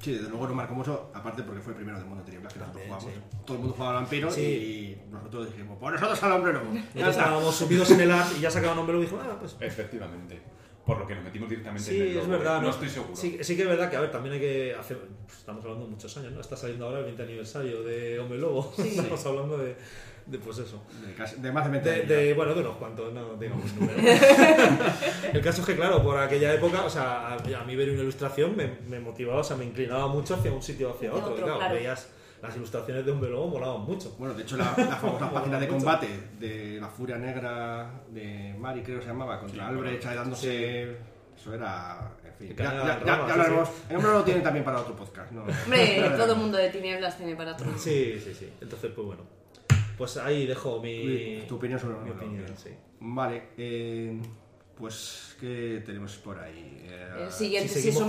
Sí, desde luego nos marcó mucho, aparte porque fue el primero del mundo de tinieblas que nosotros jugamos. Todo el mundo jugaba al vampiro Sí. y nosotros dijimos, pues nosotros al hombre lobo. Ya estábamos subidos en el art y ya sacaban hombre lobo y dijo, ah, pues. Efectivamente. Por lo que nos metimos directamente en Sí, el es logo, verdad, ¿eh? ¿no? estoy seguro. Sí, sí que es verdad que, a ver, también hay que hacer. pues, estamos hablando de muchos años, ¿no? Está saliendo ahora el 20 aniversario de Hombre Lobo. Estamos hablando de, de, pues eso. De, casi- de más de 20 De, años. de- bueno, de unos cuantos, no digamos números. el caso es que, claro, por aquella época, o sea, a, a mí ver una ilustración me, me motivaba, o sea, me inclinaba mucho hacia un sitio o hacia otro. otro, y claro, claro. veías las ilustraciones de Hombre Lobo molaban mucho. Bueno, de hecho, la, la famosa página de Mucho. combate de la Furia Negra de Mari, creo que se llamaba, contra Sí, Albrecht, bueno, dándose. Eso era. En fin. El Ya, ya, ya, ya sí, hablaremos. sí. El hombre lo tiene también para otro podcast. ¿no? Hombre, todo veremos. mundo de tinieblas tiene para todo. Sí, sí, sí. Entonces, pues bueno. Pues ahí dejo mi, Tu opinión sobre mi opinión, sí. Vale, eh, pues, ¿qué tenemos por ahí? Eh, El siguiente, si, es un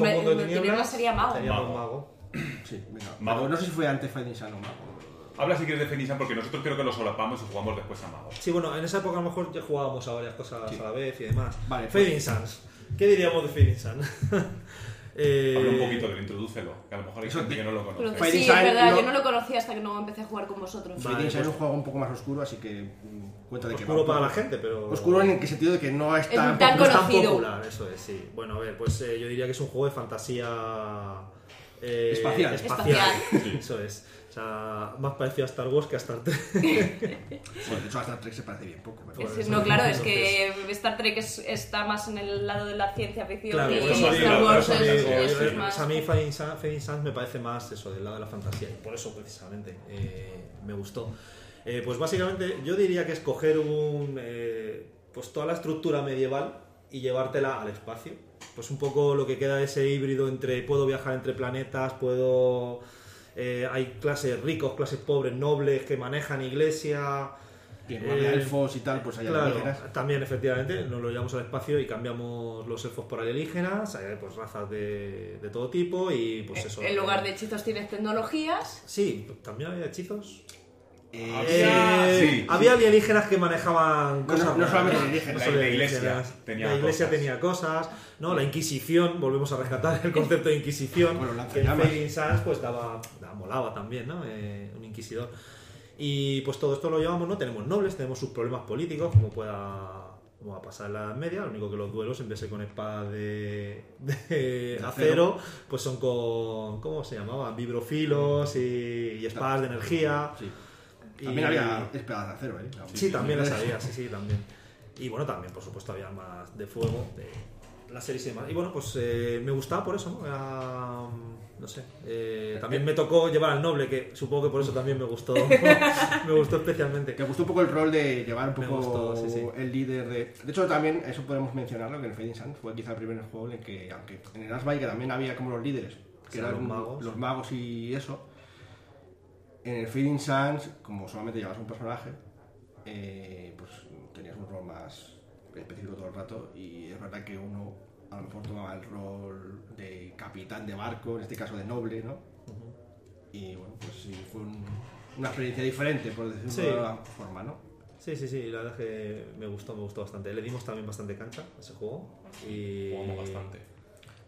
sería mago. Sería Mago. un mago. Sí, venga. Mago. Pero no sé si fue antes Fighting Sun o Mago. Habla si quieres de Fenisan porque nosotros creo que lo solapamos y jugamos después a Mago. Sí, bueno, en esa época a lo mejor ya jugábamos a varias cosas Sí. a la vez y demás. Vale, pues- Fading Suns. ¿Qué diríamos de Fading Suns? eh, Habla un poquito de él, introdúcelo, que a lo mejor hay gente que no lo conoce. Pero- sí, es verdad, no- yo no lo conocía hasta que no empecé a jugar con vosotros. Vale, Fighting Sun pues- es un juego un poco más oscuro, así que mm, cuenta de que Oscuro para la gente, pero... Oscuro en el sentido de que no es Es tan. tan no es tan conocido. popular, eso es, sí. Bueno, a ver, pues eh, yo diría que es un juego de fantasía eh, Espacial. Espacial. Eso es. Sea, más parecido a Star Wars que a Star Trek. Bueno, de hecho, a Star Trek se parece bien poco. pero- Es- no, claro, es que Star Trek es- está más en el lado de la ciencia ficción Claro, y digo, Star Wars es, digo, es eh, más... a mí Fading Suns me parece más eso, del lado de la fantasía. Y por eso, precisamente, eh, me gustó. Eh, pues básicamente, yo diría que es coger un, eh, pues toda la estructura medieval y llevártela al espacio. Pues un poco lo que queda de ese híbrido entre puedo viajar entre planetas, puedo... eh, hay clases ricos, clases pobres, nobles que manejan iglesia... De eh, elfos y tal, pues hay Claro, alienígenas. también efectivamente nos lo llevamos al espacio y cambiamos los elfos por alienígenas, hay pues razas de, de todo tipo y pues eso. En lugar de hechizos tienes tecnologías. Sí, también había hechizos. Eh, Había- sí, había alienígenas que manejaban cosas. no, no solamente alienígenas, solo la iglesia tenía la iglesia cosas. tenía cosas, ¿no? La Inquisición, volvemos a rescatar el concepto de Inquisición. Bueno, que. Fading Suns pues daba, daba- molaba también, ¿no? Eh, un inquisidor. Y pues todo esto lo llevamos, ¿no? Tenemos nobles, tenemos sus problemas políticos, como pueda como va a pasar en la Edad media, lo único que los duelos en vez de con espadas de, de acero. acero, pues son con, ¿cómo se llamaba? Vibrofilos y, y espadas de energía. Sí. Y- También había espadas de acero, ¿eh? Sí, también las había, sí, sí, también. Y bueno, también, por supuesto, había más de fuego, de la serie y demás. Y bueno, pues eh, me gustaba por eso, ¿no? Era, mm, no sé. eh, también me tocó llevar al noble, que supongo que por eso también me gustó. me gustó especialmente. Que gustó un poco el rol de llevar un Me poco gustó, sí, sí. el líder de... De hecho, también, eso podemos mencionarlo, que en Fading Sun fue quizá el primer juego en el que, aunque en el Asby que también había como los líderes, que Sí, eran los magos. los magos y eso, en el Fading Suns, como solamente llevabas un personaje, eh, pues tenías un rol más específico todo el rato y es verdad que uno a lo mejor tomaba el rol de capitán de barco, en este caso de noble, ¿no? Y bueno, pues sí, fue un- una experiencia diferente, por decirlo Sí. de alguna forma, ¿no? Sí, sí, sí, la verdad es que me gustó, me gustó bastante. Le dimos también bastante cancha a ese juego. Y... Jugamos bastante.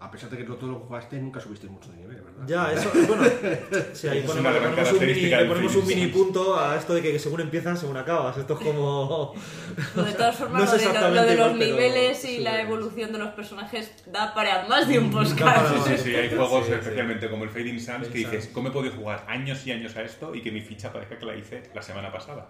A pesar de que tú todo lo jugaste, nunca subiste mucho de nivel, ¿verdad? Ya, eso, bueno, sí, ahí Es ponemos, una gran ponemos un mini, del ponemos un mini punto a esto de que según empiezan, según acabas. Esto es como... De todas formas, No es lo, de, lo- de los igual, pero niveles y sí, la evolución de los personajes da para más de un Da podcast. Sí, sí, sí, hay juegos, Sí, sí. especialmente como el Fading Suns, que dices. ¿cómo he podido jugar años y años a esto y que mi ficha parezca que la hice la semana pasada?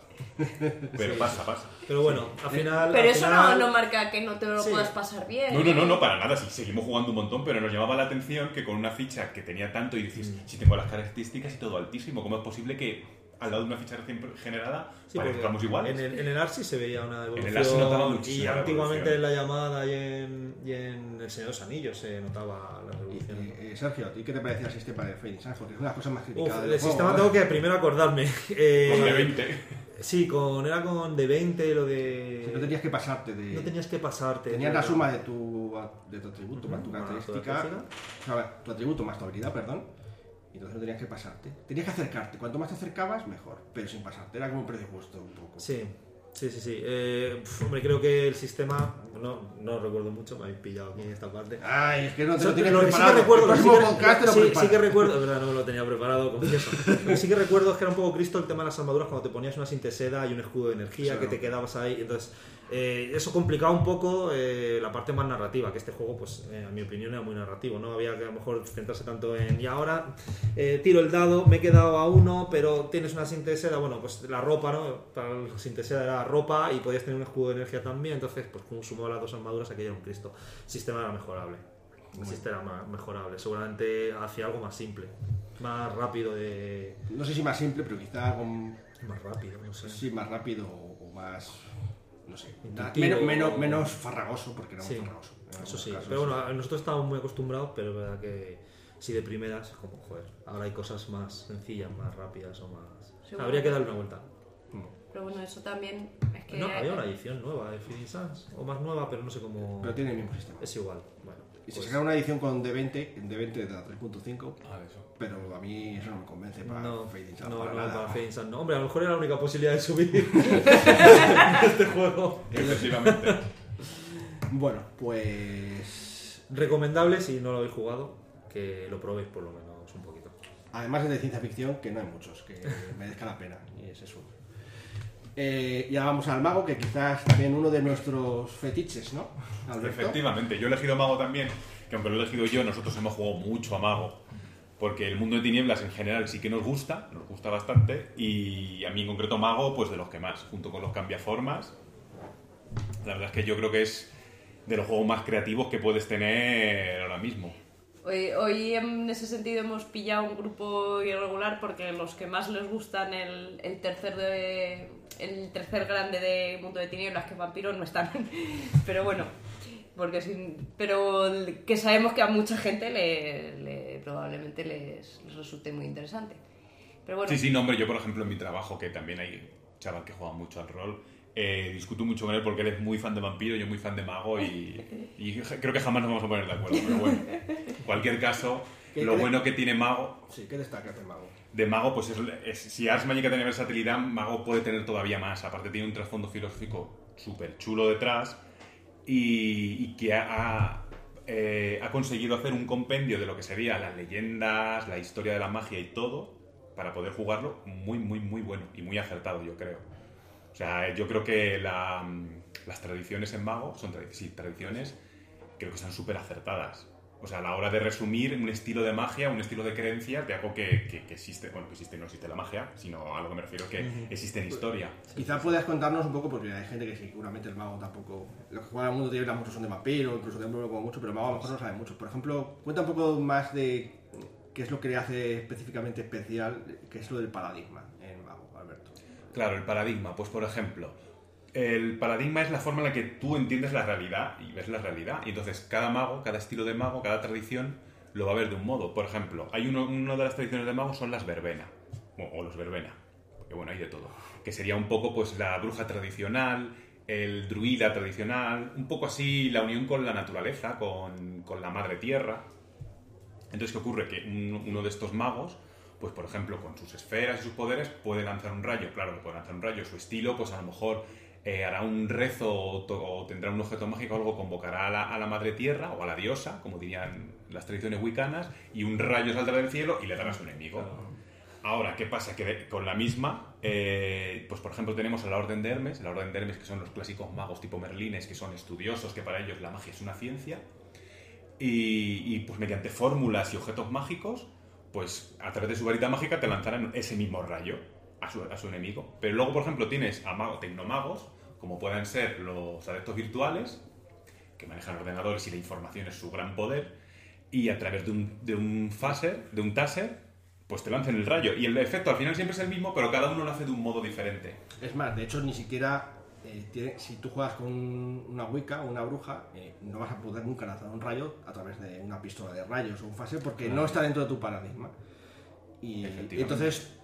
Pero pasa, pasa. Pero bueno, al final... Pero al eso final- no, no marca que no te lo Sí. puedas pasar bien. No, no, no, no, para nada, sí, seguimos jugando un montón, pero nos llamaba la atención que con una ficha que tenía tanto y dices, Mm. si tengo las características y todo altísimo, ¿cómo es posible que al lado de una ficha recién generada Sí, parezcamos iguales? En el, en el Arsi se veía una evolución. el Arsi notaba y muchísimo la antiguamente en la llamada y en, y en El Señor de los Anillos se notaba la Y, evolución. eh, eh, Sergio, ¿a ti qué te parecía el sistema de Fading Suns? Porque es una de las cosas más Uf, criticadas del el juego, sistema ¿eh? tengo que primero acordarme. Eh, Con de 20. Sí, con, era con de 20 lo de... No tenías que pasarte de... No tenías que pasarte. Tenías la suma de tu, de tu atributo más tu Ujú, más tu característica, tu atributo más tu habilidad, perdón, y entonces no tenías que pasarte. Tenías que acercarte, cuanto más te acercabas, mejor, pero sin pasarte, era como un precio justo un poco. Sí, sí, sí, sí. Eh, pf, hombre, creo que el sistema... No, no recuerdo mucho, me habéis pillado aquí en esta parte. Ay, es que no te lo tienes que sí que preparado. recuerdo, sí que- lo sí, sí que recuerdo, verdad, no me lo tenía preparado, confieso. Que sí que recuerdo es que era un poco Cristo el tema de las armaduras cuando te ponías una sinteseda y un escudo de energía Sí, que te quedabas ahí. Entonces, eh, eso complicaba un poco eh, la parte más narrativa, que este juego, pues, eh, a mi opinión, era muy narrativo. No había que a lo mejor centrarse tanto en. Y ahora tiro el dado, me he quedado a uno, pero tienes una sinteseda, bueno, pues la ropa, ¿no? Para la sinteseda era ropa y podías tener un escudo de energía también. Entonces, pues, como las dos armaduras, aquello era un Cristo. El sistema era mejorable. El sistema era mejorable. Seguramente hacia algo más simple, más rápido de. No sé si más simple, pero quizá algo Más rápido, no sé. sí, más rápido o más, no sé, Intuitivo. menos, menos, menos farragoso, porque era Sí, muy farragoso. Eso sí, casos. pero bueno, nosotros estábamos muy acostumbrados, pero es verdad que si de primeras, es como, joder, ahora hay cosas más sencillas, más rápidas o más... Habría que darle una vuelta. Pero bueno, eso también es que... No, había una edición nueva de Feeding Suns, o más nueva, pero no sé cómo... Pero tiene el mismo sistema. Es igual, bueno. Y se pues, sacaron una edición con D20, en D20 de la 3.5, Ah, eso. Pero a mí eso no me convence para no, Fading Suns, no, para no, nada. para Feeding Suns no. Hombre, a lo mejor era la única posibilidad de subir este juego. Efectivamente. Bueno, pues Recomendable si no lo habéis jugado, que lo probéis por lo menos un poquito. además es de ciencia ficción, que no hay muchos que merezcan la pena, y es uno. Eh, y ahora vamos al mago, que quizás también uno de nuestros fetiches, ¿no? Alberto. Efectivamente, yo he elegido Mago también, que aunque lo he elegido yo, nosotros hemos jugado mucho a Mago. Porque el mundo de tinieblas en general sí que nos gusta, nos gusta bastante, y a mí en concreto Mago, pues de los que más, junto con los cambiaformas. La verdad es que yo creo que es de los juegos más creativos que puedes tener ahora mismo. Hoy, hoy en ese sentido hemos pillado un grupo irregular porque los que más les gustan el, el tercer de, el tercer grande de Mundo de Tinieblas que Vampiros no están. Pero bueno, porque sin, pero que sabemos que a mucha gente le, le- probablemente les, les resulte muy interesante. Pero bueno, Sí, sí, no, hombre, yo por ejemplo en mi trabajo, que también hay chaval que juega mucho al rol, eh, discuto mucho con él porque él es muy fan de vampiro, yo muy fan de mago y, y creo que jamás nos vamos a poner de acuerdo, pero bueno, en cualquier caso, ¿Qué lo bueno que tiene mago Sí, ¿qué destaca el mago? de mago, pues es, es- si Ars Magica tiene versatilidad, mago puede tener todavía más. Aparte tiene un trasfondo filosófico súper chulo detrás y, que ha, eh, ha conseguido hacer un compendio de lo que sería las leyendas, la historia de la magia y todo para poder jugarlo muy, muy, muy bueno y muy acertado, yo creo. O sea, yo creo que la- las tradiciones en mago son tradiciones, creo que están súper acertadas. O sea, a la hora de resumir un estilo de magia, un estilo de creencias de algo que, que- que existe, bueno, que existe, no existe la magia, sino a lo que me refiero que existe en historia. Quizá puedas contarnos un poco, porque hay gente que seguramente el mago tampoco. Los que juegan al mundo tiene muchos son de vampiro, incluso de hombre como mucho, pero el mago a lo mejor no sabe mucho. Por ejemplo, cuenta un poco más de qué es lo que le hace específicamente especial, qué es lo del paradigma en mago, Alberto. Claro, el paradigma, pues por ejemplo, el paradigma es la forma en la que tú entiendes la realidad y ves la realidad. Y entonces cada mago, cada estilo de mago, cada tradición lo va a ver de un modo. Por ejemplo, hay uno, una de las tradiciones de mago son las verbena, o, los verbena, porque bueno, hay de todo. Que sería un poco pues la bruja tradicional, el druida tradicional, un poco así la unión con la naturaleza, con, con la madre tierra. Entonces, ¿qué ocurre? Que un- uno de estos magos, pues por ejemplo, con sus esferas y sus poderes, puede lanzar un rayo. Claro que puede lanzar un rayo. Su estilo, pues a lo mejor eh, hará un rezo o, tendrá un objeto mágico o algo, convocará a la, madre tierra o a la diosa, como dirían las tradiciones wiccanas, y un rayo saldrá del cielo y le dará a su enemigo. Ahora, ¿qué pasa? Que con la misma, eh, pues por ejemplo tenemos a la Orden de Hermes, la Orden de Hermes que son los clásicos magos tipo Merlines, que son estudiosos, que para ellos la magia es una ciencia, y, y, pues mediante fórmulas y objetos mágicos, pues a través de su varita mágica te lanzarán ese mismo rayo a su, a su enemigo. Pero luego, por ejemplo, tienes a mago- tecnomagos, como pueden ser los adeptos virtuales, que manejan ordenadores y la información es su gran poder, y a través de un, de un phaser, de un taser, pues te lanzan el rayo. Y el efecto al final siempre es el mismo, pero cada uno lo hace de un modo diferente. Es más, de hecho, ni siquiera. eh, tiene- si tú juegas con una Wicca o una bruja, eh, no vas a poder nunca lanzar un rayo a través de una pistola de rayos o un fase porque no está dentro de tu paradigma. Y entonces,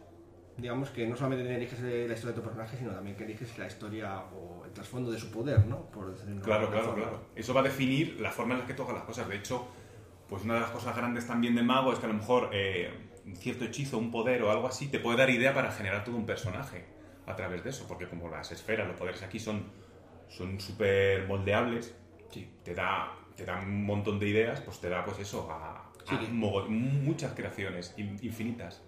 digamos que no solamente eliges la historia de tu personaje, sino también que eliges la historia o el trasfondo de su poder, ¿no? Por Claro, claro, forma. claro. Eso va a definir la forma en la que hagas las cosas. De hecho, pues una de las cosas grandes también de mago es que a lo mejor eh, un cierto hechizo, un poder o algo así te puede dar idea para generar todo un personaje a través de eso. Porque como las esferas, los poderes aquí son son súper moldeables, Sí. te da te da un montón de ideas, pues te da pues eso a, Sí, a muchas creaciones in- infinitas.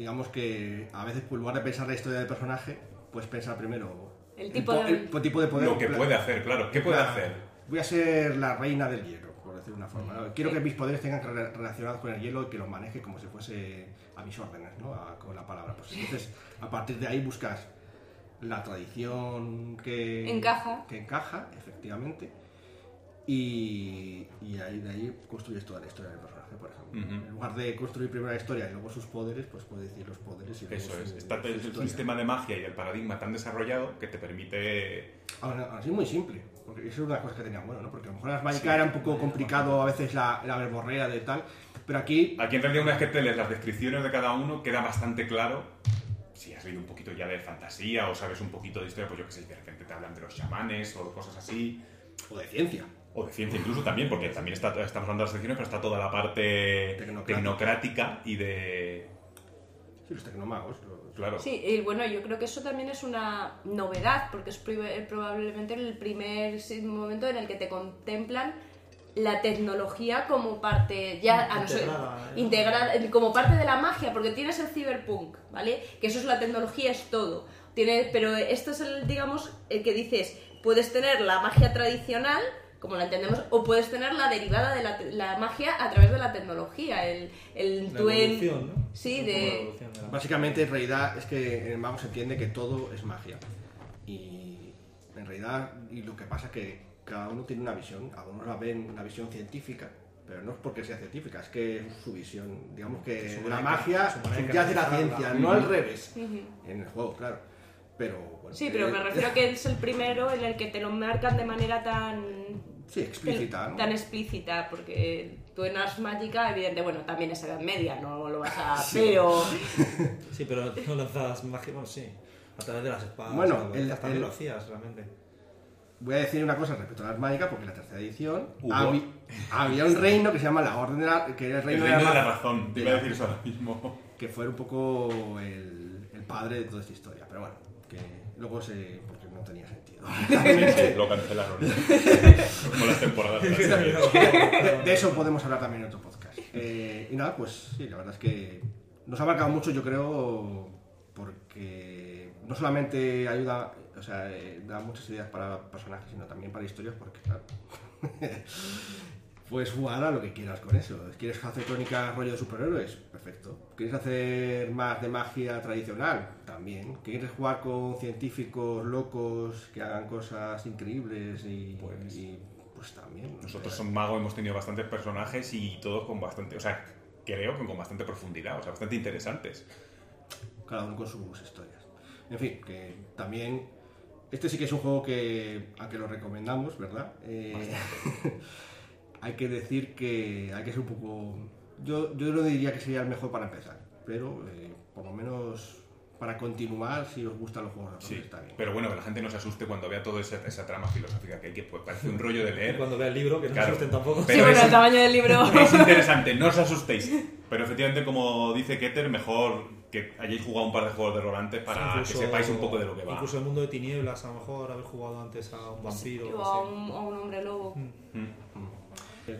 Digamos que a veces, pues, en lugar de pensar la historia del personaje, puedes pensar primero El tipo po- de- el po- tipo de poder. Lo que puede hacer, claro. ¿Qué puede Claro, hacer? Voy a ser la reina del hielo, por decir una forma. ¿no? Quiero que mis poderes tengan relacionados con el hielo y que los maneje como si fuese a mis órdenes, ¿no? A- con la palabra. Pues entonces, a partir de ahí buscas la tradición que Encaja. que encaja, efectivamente, y, y ahí, de ahí construyes toda la historia del personaje, por ejemplo. Ujú. En lugar de construir primero la historia y luego sus poderes, pues puedes decir los poderes y luego Eso su- es. Está el historia. sistema de magia y el paradigma tan desarrollado que te permite aún así muy simple, porque eso es una cosa que tenía bueno, ¿no? Porque a lo mejor las mágicas era un poco complicado a veces la, la verborrea de tal, pero aquí Aquí en realidad una vez que te lees las descripciones de cada uno queda bastante claro si has leído un poquito ya de fantasía o sabes un poquito de historia, pues yo que sé, de repente te hablan de los chamanes o cosas así, o de ciencia. O de ciencia incluso también, porque también está, estamos hablando de las secciones, pero está toda la parte Tecnocrática. tecnocrática y de... Sí, los tecnomagos. los- Claro. Sí, y bueno, yo creo que eso también es una novedad, porque es pri- probablemente el primer momento en el que te contemplan la tecnología como parte ya a no Integrada, ¿eh? integrada, como parte de la magia, porque tienes el cyberpunk, ¿vale? Que eso es la tecnología, es todo. Tiene, pero esto es el, digamos, el que dices, puedes tener la magia tradicional, como la entendemos, o puedes tener la derivada de la, la magia a través de la tecnología, el, el La evolución, ¿no? Sí, de- la- Básicamente, en realidad, es que en el mago se entiende que todo es magia. Y en realidad, y lo que pasa es que cada uno tiene una visión. Algunos la ven una visión científica, pero no es porque sea científica, es que es su visión. Digamos que Su la magia subyace la ciencia, no al revés. En el juego, claro. Pero bueno, Sí, pero eh, me refiero a que es el primero en el que te lo marcan de manera tan... Sí, explícita, ¿no? Tan explícita, porque tú en Ars Magica, evidente, bueno, también es Edad Media, no lo vas a... Pero... Sí, pero no lanzas magia, bueno, sí. A través de las espadas. Bueno, el- también el- lo hacías realmente. Voy a decir una cosa respecto a la mágica, porque en la tercera edición Hubo. habi- había un reino que se llama la Orden de la... que era el El reino, reino de la ma- razón, te de iba a la- decir eso ahora mismo. que fue un poco el, el padre de toda esta historia. Pero bueno, que luego se. porque no tenía sentido. Lo cancelaron. Como las temporadas. de eso podemos hablar también en otro podcast. Eh, y nada, pues sí, la verdad es que nos ha marcado mucho, yo creo, porque no solamente ayuda, o sea, eh, da muchas ideas para personajes, sino también para historias, porque claro. Puedes jugar a lo que quieras con eso. ¿Quieres hacer crónicas rollo de superhéroes? Perfecto. ¿Quieres hacer más de magia tradicional? También. ¿Quieres jugar con científicos locos que hagan cosas increíbles? Y Pues- y, pues también. Nosotros son magos hemos tenido bastantes personajes y todos con bastante, o sea, creo que con bastante profundidad, o sea, bastante interesantes. cada uno con sus historias. En fin, que también. Este sí que es un juego que, a que lo recomendamos, ¿verdad? Eh, hay que decir que hay que ser un poco. Yo, yo no diría que sería el mejor para empezar, pero eh, por lo menos para continuar, si os gustan los juegos de Sí, está bien. pero bueno, que la gente no se asuste cuando vea toda esa, esa trama filosófica que hay, que pues, parece un rollo de leer. cuando vea el libro, que no Claro. se asusten tampoco. Sí, Pero es- el tamaño del libro... Es interesante, no os asustéis. Pero efectivamente, como dice Keter, mejor que hayáis jugado un par de juegos de rol antes para Incluso- que sepáis un poco de lo que va. Incluso el mundo de tinieblas, a lo mejor haber jugado antes a un vampiro. o o a un, a un hombre lobo. Mm. Eh,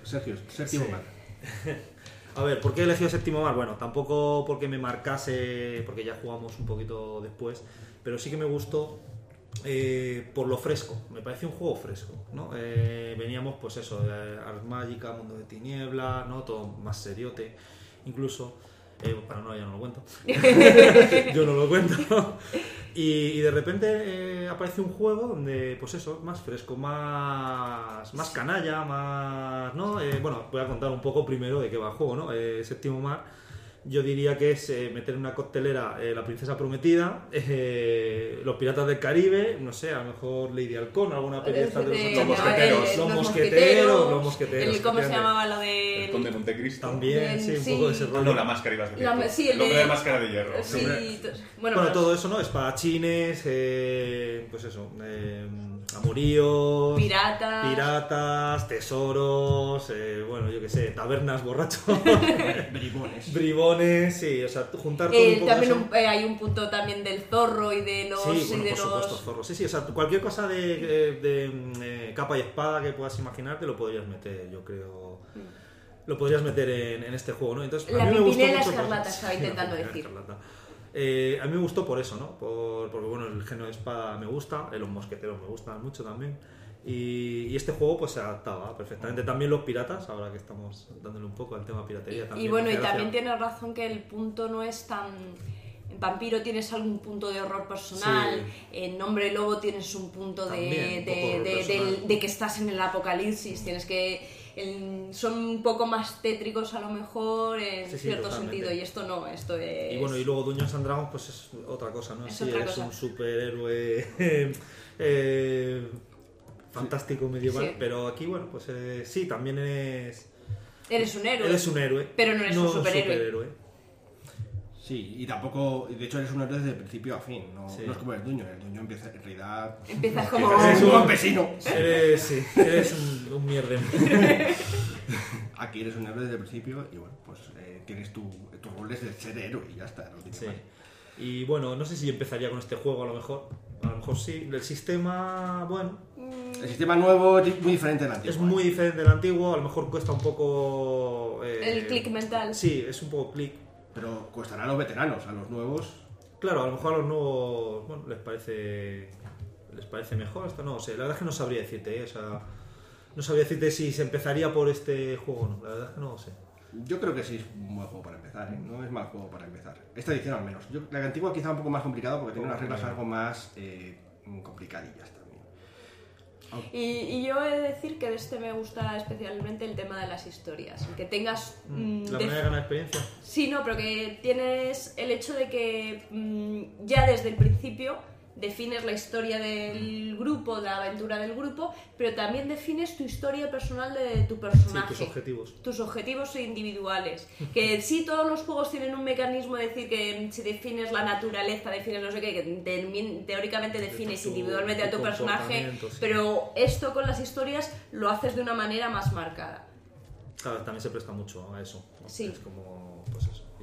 Sergio, séptimo Sí. mar. A ver, ¿por qué he elegido Séptimo Mar? Bueno, tampoco porque me marcase, porque ya jugamos un poquito después, pero sí que me gustó eh, por lo fresco. Me pareció un juego fresco, ¿no? Eh, veníamos, pues eso, de Ars Magica, Mundo de Tinieblas, ¿no? Todo más seriote, incluso. Eh, para no, ya no lo cuento. Yo no lo cuento. Y, y de repente eh, aparece un juego donde, pues eso, más fresco, más, más canalla, más. ¿no? Eh, bueno, voy a contar un poco primero de qué va el juego, ¿no? Eh, Séptimo Mar. Yo diría que es eh, meter en una coctelera eh, La Princesa Prometida, eh, Los Piratas del Caribe, no sé, a lo mejor Lady Halcón, alguna peli de de De- los Los 80. mosqueteros. Los mosqueteros, los mosqueteros. El, ¿Cómo se llamaba lo El de...? Conde Montecristo. También, sí, un sí. poco de ese No, rollo. no, la máscara ibas a decir. Sí, el el hombre de- máscara de hierro. Sí, bueno, Bueno, pero- todo eso, ¿no? Espadachines, eh, pues eso, eh, amoríos, Piratas. piratas, tesoros, eh, bueno, yo qué sé, tabernas borrachos, Bribones. bribones, sí, o sea, juntar todo Eh, un poco también un- eh, hay un punto también del zorro y de los... Sí, y bueno, de por los... supuesto, zorro. Sí, sí, o sea, cualquier cosa de, de- de, mm, eh, capa y espada que puedas imaginarte lo podrías meter, yo creo. Lo podrías meter en, en este juego, ¿no? Entonces, La a mí me gustó mucho Escarlata estaba Sí, intentando Pimpinela decir. Escarlata. Eh, a mí me gustó por eso, ¿no? Por- porque, bueno, el género de espada me gusta, eh, los mosqueteros me gustan mucho también. Y, y este juego pues se adaptaba perfectamente. También los piratas, ahora que estamos dándole un poco al tema piratería. Y También bueno, me y también tienes razón que el punto no es tan... En Vampiro tienes algún punto de horror personal, Sí. en Hombre Lobo tienes un punto de, un de, de que estás en el apocalipsis, tienes que... el- son un poco más tétricos a lo mejor en Sí, sí, cierto totalmente. sentido, y esto no, esto es... Y bueno, y luego Dungeons and Dragons pues es otra cosa, ¿no? Es sí, otra es cosa. un superhéroe eh, fantástico medieval, pero aquí, bueno, pues eh, sí, también es... Eres un héroe. Eres un héroe. Pero no eres un superhéroe. Sí, y tampoco. De hecho, eres un héroe desde principio a fin. No, Sí. no es como el dueño. El dueño empieza en realidad. Empiezas como... Es un campesino. Eres, sí, eres un, un. Aquí eres un héroe desde el principio y bueno, pues eh, tienes tu, tu rol es de ser héroe y ya está. No Sí. Y bueno, no sé si empezaría con este juego a lo mejor. A lo mejor sí. El sistema, bueno, El sistema nuevo es muy diferente del antiguo. es muy diferente del antiguo. A lo mejor cuesta un poco... eh, El click mental. Sí, es un poco click. Pero costará a los veteranos, a los nuevos. Claro, a lo mejor a los nuevos bueno, les parece les parece mejor esto no sé la verdad es que no sabría decirte ¿eh? o sea no sabría decirte si se empezaría por este juego o no. La verdad es que no lo sé. Yo creo que sí es un buen juego para empezar, ¿eh? no es mal juego para empezar. Esta edición al menos. Yo, la antigua quizá un poco más complicado porque tiene unas reglas algo más eh, complicadillas. Y, y yo he de decir que de este me gusta especialmente el tema de las historias. Que tengas. mm, La de- manera de ganar experiencia. Sí, no, pero que tienes el hecho de que mm, ya desde el principio defines la historia del grupo, la aventura del grupo, pero también defines tu historia personal de tu Sí, personaje. tus objetivos. tus objetivos individuales. Que sí, todos los juegos tienen un mecanismo de decir que si defines la naturaleza, defines no sé qué, que te- teóricamente defines tu- individualmente a tu personaje, sí. pero esto con las historias lo haces de una manera más marcada. Claro, también se presta mucho a eso. ¿no? Sí. Es como.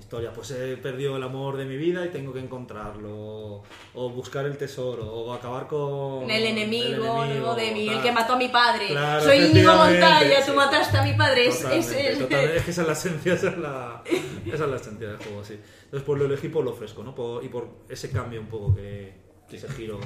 Historia, pues he perdido el amor de mi vida y tengo que encontrarlo. O buscar el tesoro, o acabar con. El enemigo, el de mí, el que mató a mi padre. Claro, Soy Íñigo Montaña, sí. tú mataste a mi padre. Es, totalmente. Es que esa es la esencia, esa es la, esa es la esencia del juego, sí. Entonces, pues lo elegí por lo fresco, ¿no? Por- y por ese cambio un poco que. ese giro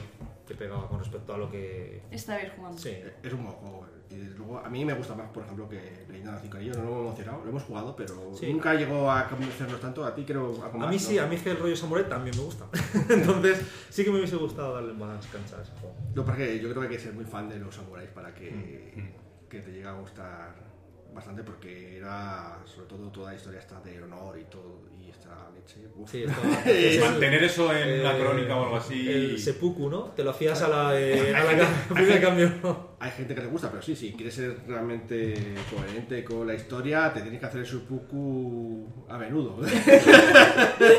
que pegaba con respecto a lo que. Está bien jugando. Sí. Es un buen juego. Y luego, a mí me gusta más, por ejemplo, que Leyenda de los Cinco Anillos. No lo hemos emocionado, lo hemos jugado, pero Sí. nunca llegó a convencernos tanto. A ti creo A más, mí ¿no? sí, a mí es que el rollo samurai también me gusta. Entonces, sí que me hubiese gustado darle más cancha a ese juego. No, porque yo creo que hay que ser muy fan de los samuráis para que, Mm. que te llegue a gustar bastante, porque era sobre todo toda la historia esta de honor y todo, y esta leche. uf. Sí, el- Mantener eso en eh, la crónica o algo así. El seppuku, ¿no? Te lo hacías a la, eh, a la ca- primer cambio. Hay gente que le gusta, pero sí, si quieres ser realmente coherente con la historia, te tienes que hacer el seppuku a menudo.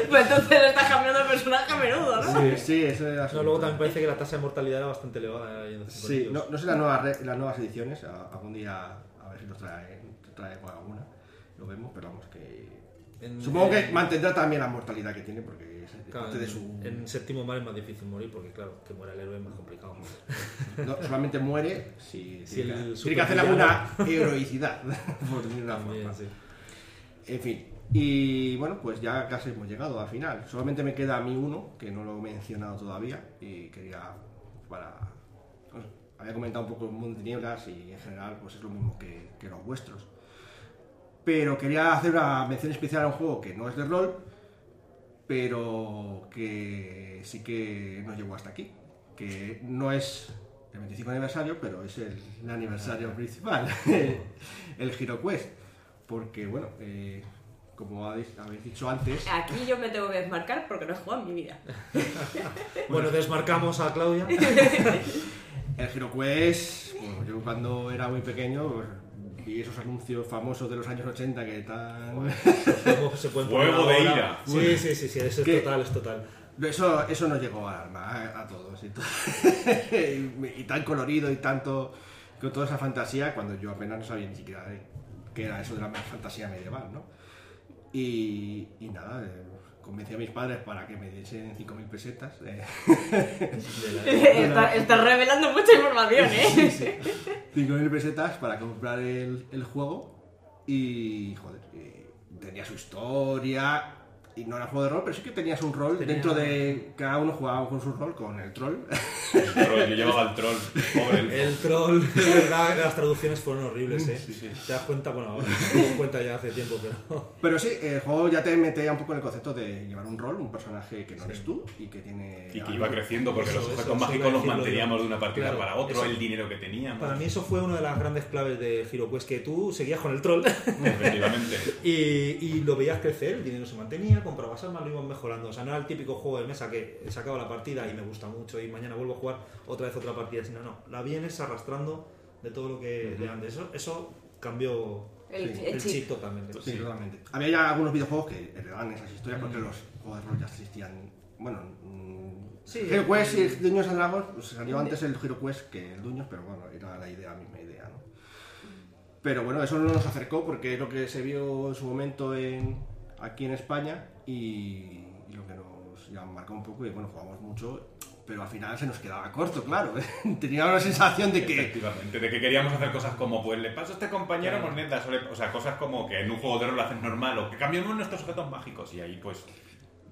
Pues entonces estás cambiando de personaje a menudo, ¿no? sí, sí, eso es No, luego también parece que la tasa de mortalidad era bastante elevada. ahí en Sí, no, no sé las nuevas, re- las nuevas ediciones, a- algún día a ver si nos trae, trae alguna, lo vemos, pero vamos. En- Supongo que en- mantendrá también la mortalidad que tiene porque Claro, parte de en- su... En séptimo mar es más difícil morir porque, claro, que muera el héroe es más complicado. No, solamente muere si, Si tiene, el que, tiene que hacer alguna heroicidad, por decirlo de una También, forma. sí. En fin, y bueno, pues ya casi hemos llegado al final. Solamente me queda a mí uno, que no lo he mencionado todavía, y quería para... había comentado un poco el mundo de nieblas y en general pues es lo mismo que, que los vuestros. Pero quería hacer una mención especial a un juego que no es de rol, pero que sí que nos llegó hasta aquí. Que no es el 25 aniversario, pero es el, el aniversario principal, el Hero Quest. Porque, bueno, eh, como habéis, habéis dicho antes, Aquí yo me tengo que desmarcar porque no he jugado en mi vida. Bueno, desmarcamos a Claudia. el Hero Quest, bueno, yo cuando era muy pequeño vi esos anuncios famosos de los años 80 que tan... ¿Cómo se pueden poner Fuego de ira. Sí, sí, sí, sí, eso es ¿Qué? total, es total. Eso, eso nos llegó al alma a, a todos. Y, to- y- y tan colorido y tanto con toda esa fantasía cuando yo apenas no sabía ni siquiera qué era eso de la fantasía medieval, ¿no? Y, y nada, eh, convencí a mis padres para que me diesen 5.000 pesetas. eh, Estás está revelando mucha información, ¿eh? 5.000 pesetas para comprar el, el juego y, joder, eh, tenía su historia y no era juego de rol, pero sí que tenías un rol Tenía- dentro de... Cada uno jugaba con su rol, con el troll. El troll, yo llevaba al troll. Pobre el- El troll, de verdad, las traducciones fueron horribles, ¿eh? Te das cuenta, bueno, ahora me doy cuenta ya hace tiempo, pero... Pero sí, el juego ya te metía un poco en el concepto de llevar un rol, un personaje que no eres tú y que tiene... Y que iba creciendo porque Eso, los objetos eso mágicos los manteníamos yo. de una partida Claro, para otro, eso. el dinero que teníamos. Para mí eso fue una de las grandes claves de Hero Quest, que tú seguías con el troll Efectivamente. y, y lo veías crecer, el dinero se mantenía, comprabas armas, lo ibas mejorando. O sea, no era el típico juego de mesa que se acaba la partida y me gusta mucho y mañana vuelvo a jugar otra vez otra partida, sino no, la vienes arrastrando de todo lo que de antes. Eso, eso cambió El, Sí, el el chip. chip totalmente. Sí, totalmente. Había ya algunos videojuegos que heredaban esas historias porque los juegos de rol ya existían. Bueno, mm, Sí, Hero Quest y Dungeons and Dragons, pues salió antes el Hero Quest que el Dungeons, pero bueno, era la idea, la misma idea, ¿no? Pero bueno, eso no nos acercó porque es lo que se vio en su momento en, aquí en España y, y lo que nos ya marcó un poco y bueno, jugamos mucho, pero al final se nos quedaba corto, claro. Teníamos la sensación de que... Efectivamente, de que queríamos hacer cosas como, pues le paso a este compañero Claro. monedas, o, sea, cosas como que en un juego de rol lo haces normal, o que cambiamos nuestros objetos mágicos, y ahí pues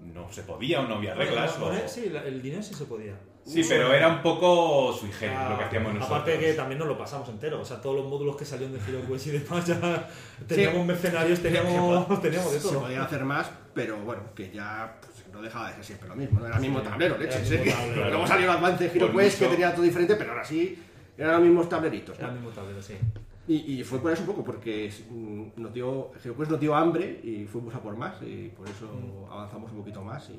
no se podía o no había reglas. Bueno, o- Sí, el dinero sí se podía. Sí, pero era un poco sui generis Ah, lo que hacíamos nosotros. Aparte que también nos lo pasamos entero. O sea, todos los módulos que salieron de Hero Quest y demás ya teníamos mercenarios, teníamos, teníamos de Se todo. podían hacer más, pero bueno, que ya pues, no dejaba de ser siempre lo mismo. No era el mismo tablero, era leches. el ¿eh? tablero. Luego salió el avance de Hero Por Quest que tenía todo diferente, pero ahora sí eran los mismos tableritos. ¿no? Era el mismo tablero, sí. Y, y fue por eso un poco, porque mm, nos dio, GeoQuest nos dio hambre y fuimos a por más, y por eso Mm. avanzamos un poquito más y,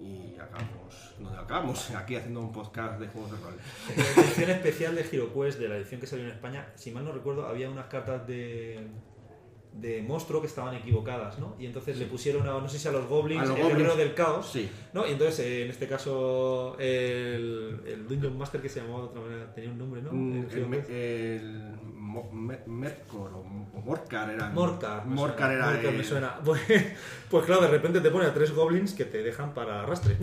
y acabamos, no acabamos aquí haciendo un podcast de juegos de rol. En la edición especial de Hero Quest, de la edición que salió en España, si mal no recuerdo, había unas cartas de, de monstruo que estaban equivocadas, ¿no? Y entonces le pusieron a, no sé si a los goblins, A los el goblins. guerrero del caos, Sí, ¿no? Y entonces, eh, en este caso, el, el Dungeon Master que se llamaba de otra manera, tenía un nombre, ¿no? Mm, En el, el Mo- Me- Mercor o, o Morcar era. Morcar. me Morcar suena, era. Morcar me suena. Pues, pues claro, de repente te pone a tres goblins que te dejan para arrastre.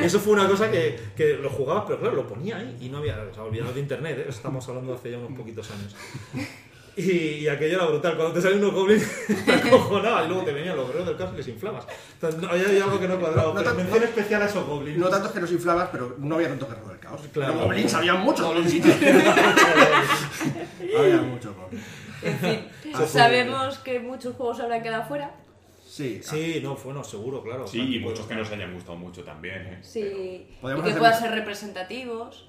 y eso fue una cosa que, que lo jugabas, pero claro, lo ponía ahí y no había, o sea, olvidado de internet, ¿eh? estamos hablando hace ya unos poquitos años. Y, y aquello era brutal, cuando te salían unos goblins te acojonaba y luego te venían los guerreros del caos y les inflamas. Entonces, no, había, había algo que no cuadraba, No, no pero mención especial a esos goblins. No tantos que nos inflabas, pero no había tanto guerrero del caos. Claro. Pero goblins había muchos goblins. había muchos goblins. En fin, Ah, sabemos que muchos juegos habrán quedado fuera. Sí, Sí, no, bueno, seguro, claro. Sí, y muchos que nos hayan gustado mucho también. ¿eh? Sí, y Podemos que puedan ser representativos.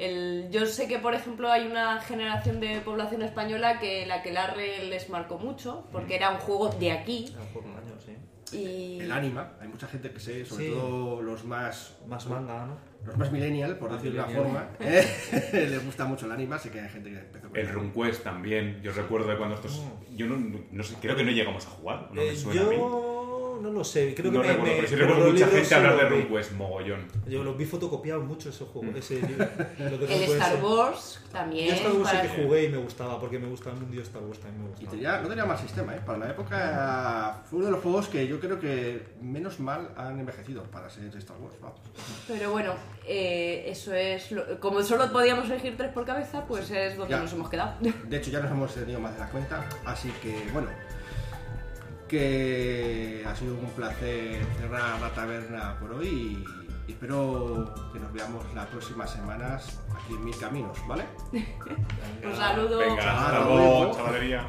El, yo sé que, por ejemplo, hay una generación de población española que la que Larre les marcó mucho, porque era un juego de aquí. Era un juego de años, sí. Y el anima, hay mucha gente que sé, sobre Sí. todo los más Más manga, ¿no? los más millennial, por Más decirlo de una forma, ¿eh? les gusta mucho el anima, sé que hay gente que empezó con El RunQuest también. Yo recuerdo de cuando estos. Yo no, no sé, creo que no llegamos a jugar. No me Eh, suena a mí. No lo sé, creo que no me, recuerdo, me- pero sí pero recuerdo mucha gente hablar de. RunQuest mogollón. Yo los vi fotocopiados mucho ese juego, ese libro. Que el Star ser. Wars también. Yo Star Wars sí que jugué y me gustaba, porque me gustaba el mundo de Star Wars también me Y gustaba. tenía, no tenía mal sistema, ¿eh? Para la época fue uno de los juegos que yo creo que menos mal han envejecido para ser de Star Wars. vamos. Pero bueno, eh, eso es. lo- como solo podíamos elegir tres por cabeza, pues es donde Ya. nos hemos quedado. De hecho, ya nos hemos tenido más de la cuenta, así que bueno, que ha sido un placer cerrar la taberna por hoy y espero que nos veamos las próximas semanas aquí en Mil Caminos, ¿vale? Un saludo. Venga, Hasta luego, chavalería.